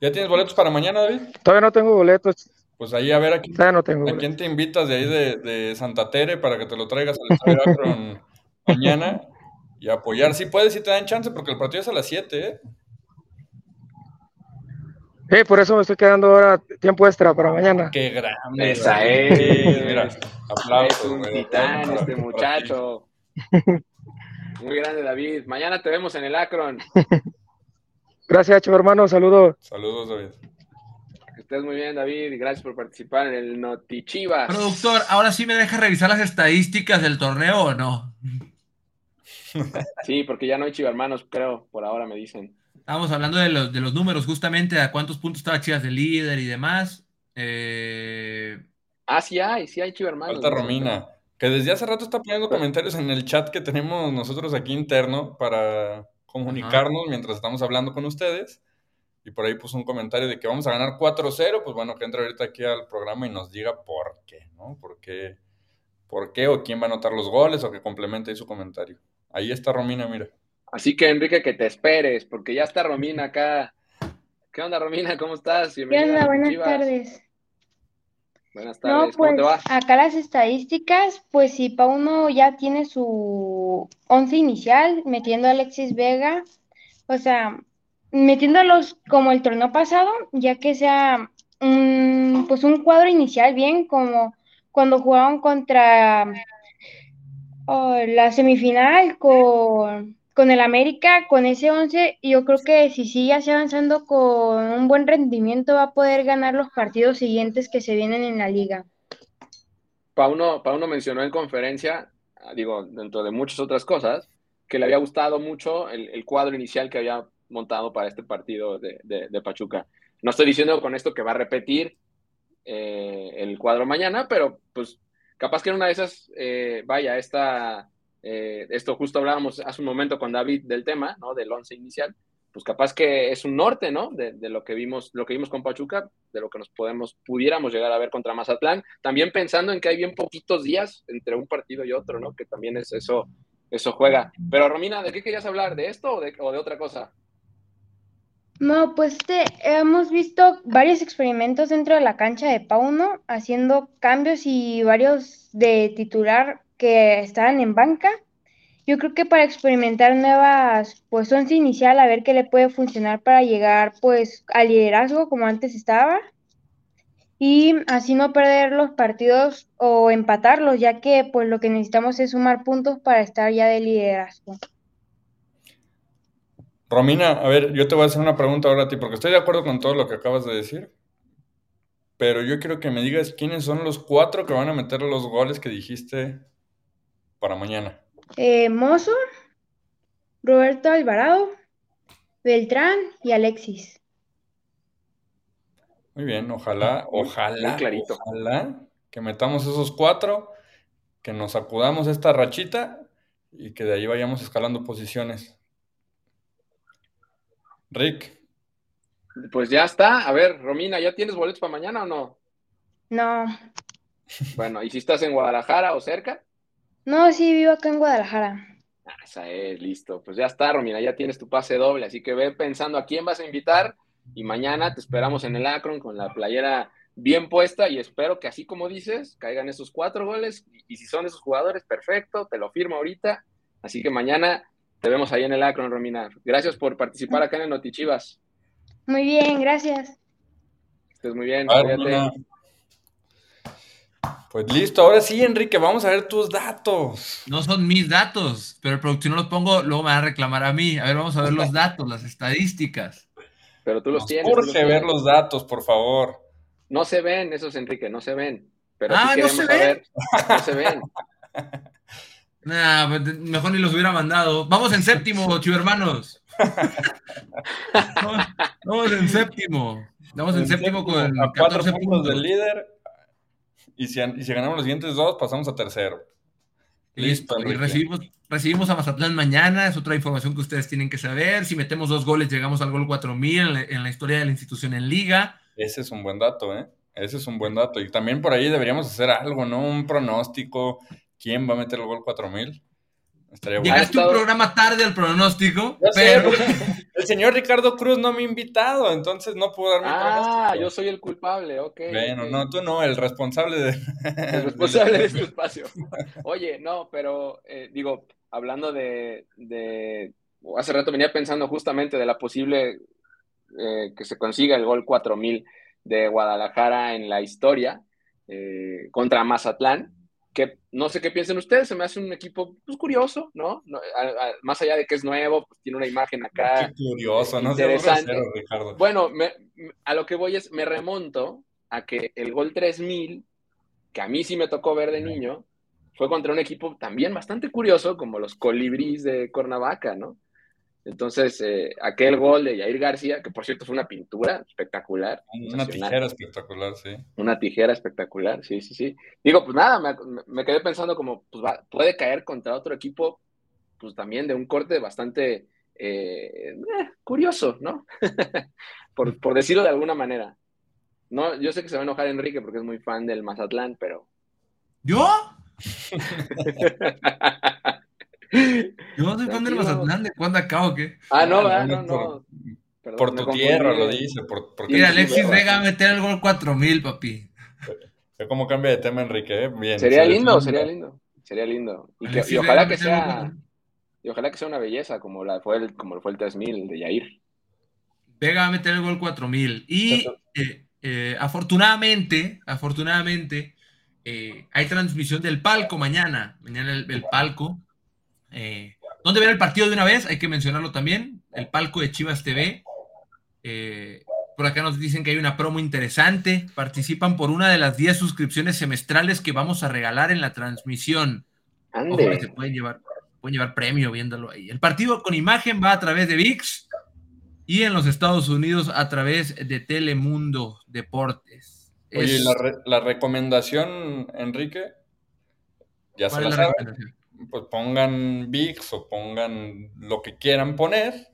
¿Ya tienes boletos para mañana, David? Todavía no tengo boletos. Pues ahí a ver aquí. Todavía no tengo. ¿A quién te invitas de ahí de, de Santa Tere para que te lo traigas al mañana? Y apoyar. Si sí puedes, si te dan chance, porque el partido es a las 7, ¿eh? Eh, por eso me estoy quedando ahora tiempo extra para mañana. Qué grande. Esa es. Sí, mira, aplausos. Es un titán este muchacho. Muy grande, David. Mañana te vemos en el Akron. Gracias, Chacho, hermano. Saludos. Saludos, David. Que estés muy bien, David, y gracias por participar en el Notichivas. Productor, ahora sí me deja revisar las estadísticas del torneo o no. Sí, porque ya no hay chivermanos, creo, por ahora me dicen. Estábamos hablando de los, de los números, justamente, a cuántos puntos estaba Chivas de líder y demás. Eh... Ah, sí hay, sí hay chivermanos. Falta Romina, que desde hace rato está poniendo comentarios en el chat que tenemos nosotros aquí interno para comunicarnos Ajá. mientras estamos hablando con ustedes. Y por ahí puso un comentario de que vamos a ganar 4-0. Pues bueno, que entre ahorita aquí al programa y nos diga por qué, ¿no? ¿Por qué? ¿Por qué? ¿O quién va a anotar los goles? O que complemente ahí su comentario. Ahí está Romina, mira. Así que Enrique, que te esperes, porque ya está Romina acá. ¿Qué onda, Romina? ¿Cómo estás? Bienvenida ¿Qué onda? Buenas Chivas. tardes. Buenas tardes. No, pues, ¿Cómo te va? Acá las estadísticas, pues si Pauno ya tiene su once inicial, metiendo a Alexis Vega, o sea, metiéndolos como el torneo pasado, ya que sea un, pues un cuadro inicial bien, como cuando jugaban contra oh, la semifinal con, con, el América, con ese 11, yo creo que si sigue así avanzando con un buen rendimiento va a poder ganar los partidos siguientes que se vienen en la liga. Pauno, Pauno mencionó en conferencia, digo, dentro de muchas otras cosas, que le había gustado mucho el, el cuadro inicial que había montado para este partido de, de, de, Pachuca. No estoy diciendo con esto que va a repetir eh, el cuadro mañana, pero pues capaz que en una de esas, eh, vaya, esta, eh, esto justo hablábamos hace un momento con David del tema, ¿no? Del once inicial, pues capaz que es un norte, ¿no? De, lo que vimos, lo que vimos con Pachuca, de lo que nos podemos, pudiéramos llegar a ver contra Mazatlán, también pensando en que hay bien poquitos días entre un partido y otro, ¿no? Que también es eso, eso juega. Pero Romina, ¿de qué querías hablar? ¿De esto o de otra cosa? No, pues este, hemos visto varios experimentos dentro de la cancha de Pauno, haciendo cambios y varios de titular que estaban en banca. Yo creo que para experimentar nuevas, pues once inicial, a ver qué le puede funcionar para llegar pues al liderazgo como antes estaba. Y así no perder los partidos o empatarlos, ya que pues lo que necesitamos es sumar puntos para estar ya de liderazgo. Romina, a ver, yo te voy a hacer una pregunta ahora a ti, porque estoy de acuerdo con todo lo que acabas de decir, pero yo quiero que me digas quiénes son los cuatro que van a meter los goles que dijiste para mañana. Eh, Mozo, Roberto Alvarado, Beltrán y Alexis. Muy bien, ojalá, ojalá, clarito. ojalá que metamos esos cuatro, que nos sacudamos esta rachita y que de ahí vayamos escalando posiciones. Rick. Pues ya está. A ver, Romina, ¿ya tienes boletos para mañana o no? No. Bueno, ¿y si estás en Guadalajara o cerca? No, sí, vivo acá en Guadalajara. Ah, esa es, listo. Pues ya está, Romina, ya tienes tu pase doble, así que ve pensando a quién vas a invitar y mañana te esperamos en el Akron con la playera bien puesta y espero que así como dices, caigan esos cuatro goles y, si son esos jugadores, perfecto, te lo firmo ahorita. Así que mañana te vemos ahí en el Acron, Romina. Gracias por participar acá en el Notichivas. Muy bien, gracias. Estés muy bien. Pues listo, ahora sí, Enrique, vamos a ver tus datos. No son mis datos, pero el si no los pongo, luego me va a reclamar a mí. A ver, vamos a ver los datos, las estadísticas. Pero tú los tienes. Urge ver los datos, por favor. No se ven esos, Enrique, no se ven. Pero ah, no se ven. no se ven. Nah, pues, mejor ni los hubiera mandado. Vamos en séptimo, chivo hermanos. vamos, en séptimo. Vamos en, séptimo, con cuatro puntos del líder y si, ganamos los siguientes dos, pasamos a tercero. Listo. y recibimos, recibimos a Mazatlán mañana, es otra información que ustedes tienen que saber. Si metemos dos goles, llegamos al gol 4000 en, en la historia de la institución en liga. Ese es un buen dato, ¿eh? Ese es un buen dato. Y también por ahí deberíamos hacer algo, ¿no? Un pronóstico. ¿Quién va a meter el gol 4000? Llegaste un programa tarde al pronóstico, pero... el señor Ricardo Cruz no me ha invitado, entonces no puedo darme Ah, yo soy el culpable, ok. Bueno, no, tú no, el responsable de... El responsable de este espacio. Oye, no, pero eh, digo, hablando de, Hace rato venía pensando justamente de la posible eh, que se consiga el gol 4000 de Guadalajara en la historia eh, contra Mazatlán que no sé qué piensen ustedes, se me hace un equipo pues, curioso, ¿no? más allá de que es nuevo, pues tiene una imagen acá. Qué curioso, ¿no? Interesante. Ricardo. Bueno, a lo que voy es, me remonto a que el gol 3000, que a mí sí me tocó ver de niño, fue contra un equipo también bastante curioso, como los colibríes de Cuernavaca, ¿no? Entonces, eh, aquel gol de Yair García, que por cierto fue una pintura espectacular. Una tijera espectacular, sí. Una tijera espectacular, sí, sí, sí. Digo, pues nada, me, quedé pensando como, pues va, puede caer contra otro equipo, pues también de un corte bastante eh, eh, curioso, ¿no? por, por decirlo de alguna manera. No, yo sé que se va a enojar Enrique porque es muy fan del Mazatlán, pero... ¿Yo? Yo no soy fan del Mazatlán, ¿de cuándo acá o qué? Ah, no, ah, no, no. Por, tu tierra lo dice. Por, Mira, Alexis Vega a meter el gol 4000, papi. Ve cómo cambia de tema, Enrique. ¿eh? Bien. Sería lindo, sería lindo. Sería lindo. Y, ojalá que sea. Y ojalá que sea una belleza como, la fue el, como fue el 3000 de Yair. Vega va a meter el gol 4000. Y eh, eh, afortunadamente, afortunadamente, hay transmisión del palco mañana. Mañana el palco eh, ¿Dónde ver el partido de una vez? Hay que mencionarlo también. El palco de Chivas TV. Eh, por acá nos dicen que hay una promo interesante. Participan por una de las 10 suscripciones semestrales que vamos a regalar en la transmisión. se pueden llevar, pueden llevar premio viéndolo ahí. El partido con imagen va a través de VIX y en los Estados Unidos a través de Telemundo Deportes. Oye, la, recomendación, Enrique, ya se la, la pues pongan VIX o pongan lo que quieran poner,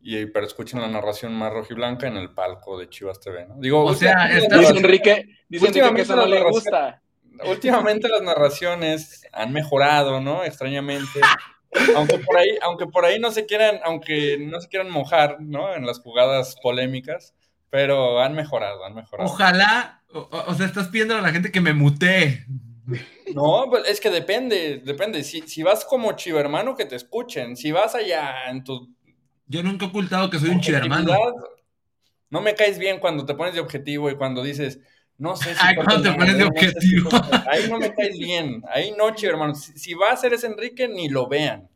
y, pero escuchen la narración más rojiblanca en el palco de Chivas TV, ¿no? Digo, o sea, dice Enrique, dice Enrique que eso no le gusta. Últimamente las narraciones han mejorado, ¿no? Extrañamente. Aunque por ahí, aunque por ahí no se quieran, aunque no se quieran mojar, ¿no? En las jugadas polémicas, pero han mejorado, han mejorado. Ojalá, o, o sea, estás pidiendo a la gente que me mutee. No, pues es que depende, depende. Si, si vas como chivo hermano, que te escuchen. Si vas allá en tu. Yo nunca he ocultado que soy un chivo hermano. No me caes bien cuando te pones de objetivo y cuando dices, no sé si. Ay, cuando te pones de objetivo. ahí no me caes bien. Ahí no, chivo hermano. Si, va a ser ese Enrique, ni lo vean.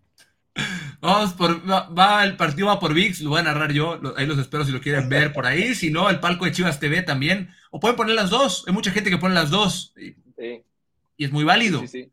Vamos por, va, el partido va por VIX, lo voy a narrar yo, ahí los espero si lo quieren ver por ahí, si no, el palco de Chivas TV también, o pueden poner las dos, hay mucha gente que pone las dos. Sí y es muy válido. Sí,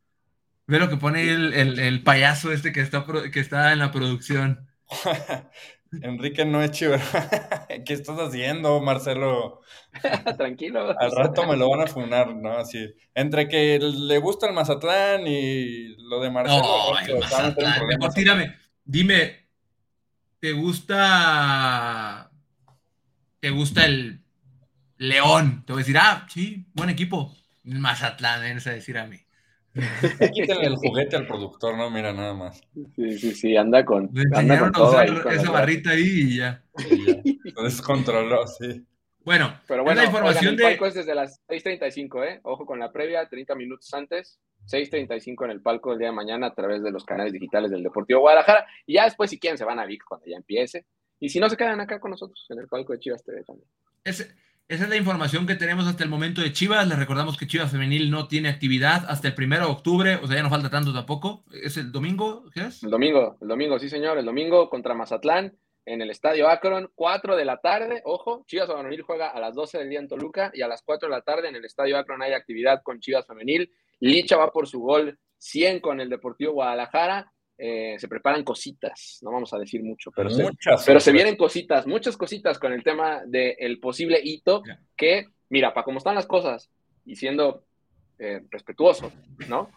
Ve lo que pone el, payaso este que está, que está en la producción. Enrique no es chivo. ¿Qué estás haciendo, Marcelo? Tranquilo. Al rato me lo van a funar, ¿no? Así. Entre que le gusta el Mazatlán y lo de Marcelo. No, Mazatlán. Mejor tírame. Dime, ¿te gusta. ¿Te gusta el León? Te voy a decir, ah, sí, buen equipo. Mazatlán, vienes a decir a mí. Quítenle el juguete al productor, no, mira, nada más. Sí, sí, sí, anda con. anda con todo esa barrita ahí y ya. Lo descontroló, sí. Bueno, pero bueno, la información el palco es desde las 6.35, ¿eh? Ojo con la previa, 30 minutos antes. 6.35 en el palco el día de mañana a través de los canales digitales del Deportivo Guadalajara. Y ya después, si quieren, se van a VIX cuando ya empiece. Y si no, se quedan acá con nosotros en el palco de Chivas TV también. Esa es la información que tenemos hasta el momento de Chivas. Les recordamos que Chivas Femenil no tiene actividad hasta el primero de octubre, o sea, ya no falta tanto tampoco. ¿Es el domingo? ¿Qué es? El domingo, el domingo, sí, señor. El domingo contra Mazatlán en el Estadio Akron, 4 de la tarde, ojo, Chivas Femenil juega a las 12 del día en Toluca y a las 4 de la tarde en el Estadio Akron hay actividad con Chivas Femenil. Licha va por su gol 100 con el Deportivo Guadalajara. Eh, se preparan cositas, no vamos a decir mucho, pero, se, pero se vienen cositas, muchas cositas con el tema del posible hito que, mira, para cómo están las cosas y siendo eh, respetuoso, ¿no?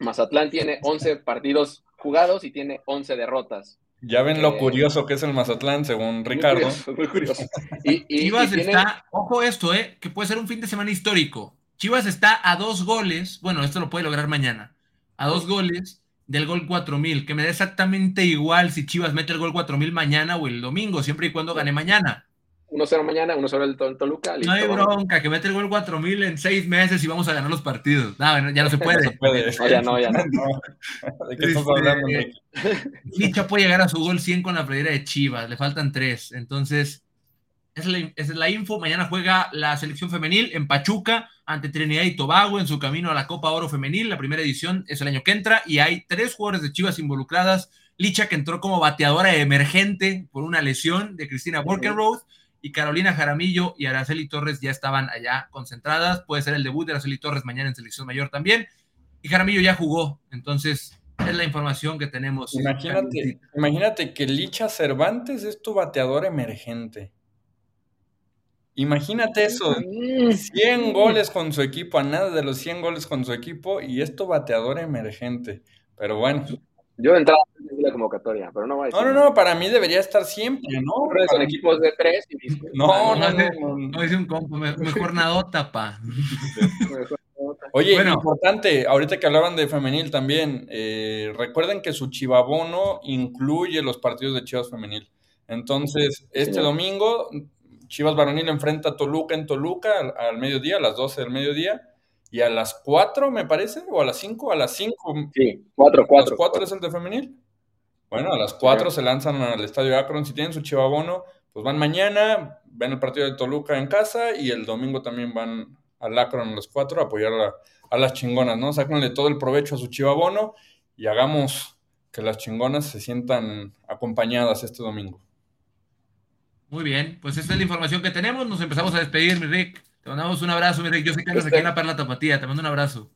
Mazatlán tiene 11 partidos jugados y tiene 11 derrotas. Ya ven lo eh, curioso que es el Mazatlán, según Ricardo. Muy curioso. Y, Chivas está, ojo esto, eh, que puede ser un fin de semana histórico. Chivas está a dos goles, bueno, esto lo puede lograr mañana, a dos goles del gol 4000, que me da exactamente igual si Chivas mete el gol 4000 mañana o el domingo, siempre y cuando gane mañana. 1-0 mañana, 1-0 el Toluca. no hay bronca, que mete el gol 4000 en seis meses y vamos a ganar los partidos. No, ya no se puede. no se puede. ya no, ya no. ¿De qué estás hablando, Licha puede llegar a su gol 100 con la playera de Chivas, le faltan tres. Entonces, esa es, la, info. Mañana juega la selección femenil en Pachuca ante Trinidad y Tobago en su camino a la Copa Oro Femenil. La primera edición es el año que entra y hay tres jugadores de Chivas involucradas. Licha que entró como bateadora emergente por una lesión de Cristina Borkenroth y Carolina Jaramillo y Araceli Torres ya estaban allá concentradas. Puede ser el debut de Araceli Torres mañana en selección mayor también. Y Jaramillo ya jugó, entonces es la información que tenemos. Imagínate, imagínate que Licha Cervantes es tu bateador emergente. Imagínate eso, 100 goles con su equipo, a nada de los 100 goles con su equipo y es tu bateador emergente. Pero bueno, yo de entrada en la convocatoria, pero no va a decir. No, no, no, para mí debería estar siempre, ¿no? Son equipos de tres. Y... No, no, no, no, es un compo, mejor nadota, pa. Oye, importante, ahorita que hablaban de femenil también, eh, recuerden que su chivabono incluye los partidos de Chivas femenil. Entonces, este domingo, Chivas varonil enfrenta a Toluca en Toluca al, al mediodía, a las 12 del mediodía y a las 4, me parece, o a las 5, a las 5. Sí, 4, 4. ¿A las 4 es el de femenil? Bueno, a las 4 se lanzan al Estadio Akron. Si tienen su chivabono, pues van mañana, ven el partido de Toluca en casa y el domingo también van al Akron a las 4 a apoyar a, las chingonas, ¿no? Sáquenle todo el provecho a su chivabono y hagamos que las chingonas se sientan acompañadas este domingo. Muy bien, pues esta es la información que tenemos. Nos empezamos a despedir, mi Rick. Te mandamos un abrazo, mire, yo sé que andas aquí en la Perla Tapatía, te mando un abrazo.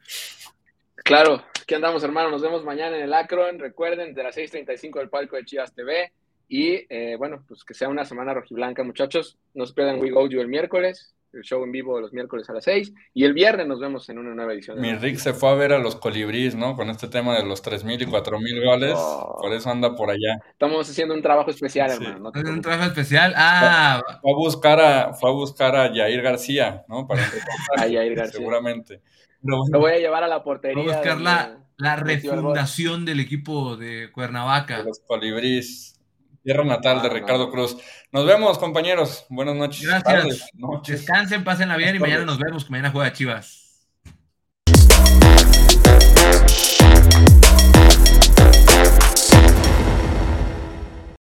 Claro, aquí andamos, hermano, nos vemos mañana en el Acron, recuerden, de las 6.35 del palco de Chivas TV, y eh, bueno, pues que sea una semana rojiblanca, muchachos, no se pierdan We Go You el miércoles, el show en vivo los miércoles a las 6 y el viernes nos vemos en una nueva edición. Mi Rick se fue a ver a los colibríes, ¿no? Con este tema de los 3.000 y 4.000 goles, oh. por eso anda por allá. Estamos haciendo un trabajo especial, hermano. un trabajo especial, ah. Fue a buscar a, fue a, buscar a Jair García, ¿no? Para a Jair García. Seguramente. Lo voy a llevar a la portería. Voy a buscar la, la refundación del equipo de Cuernavaca. De los colibríes. Tierra natal de Ricardo Cruz. Nos vemos, compañeros. Buenas noches. Gracias. Descansen, pásenla bien y mañana nos vemos, que mañana juega Chivas.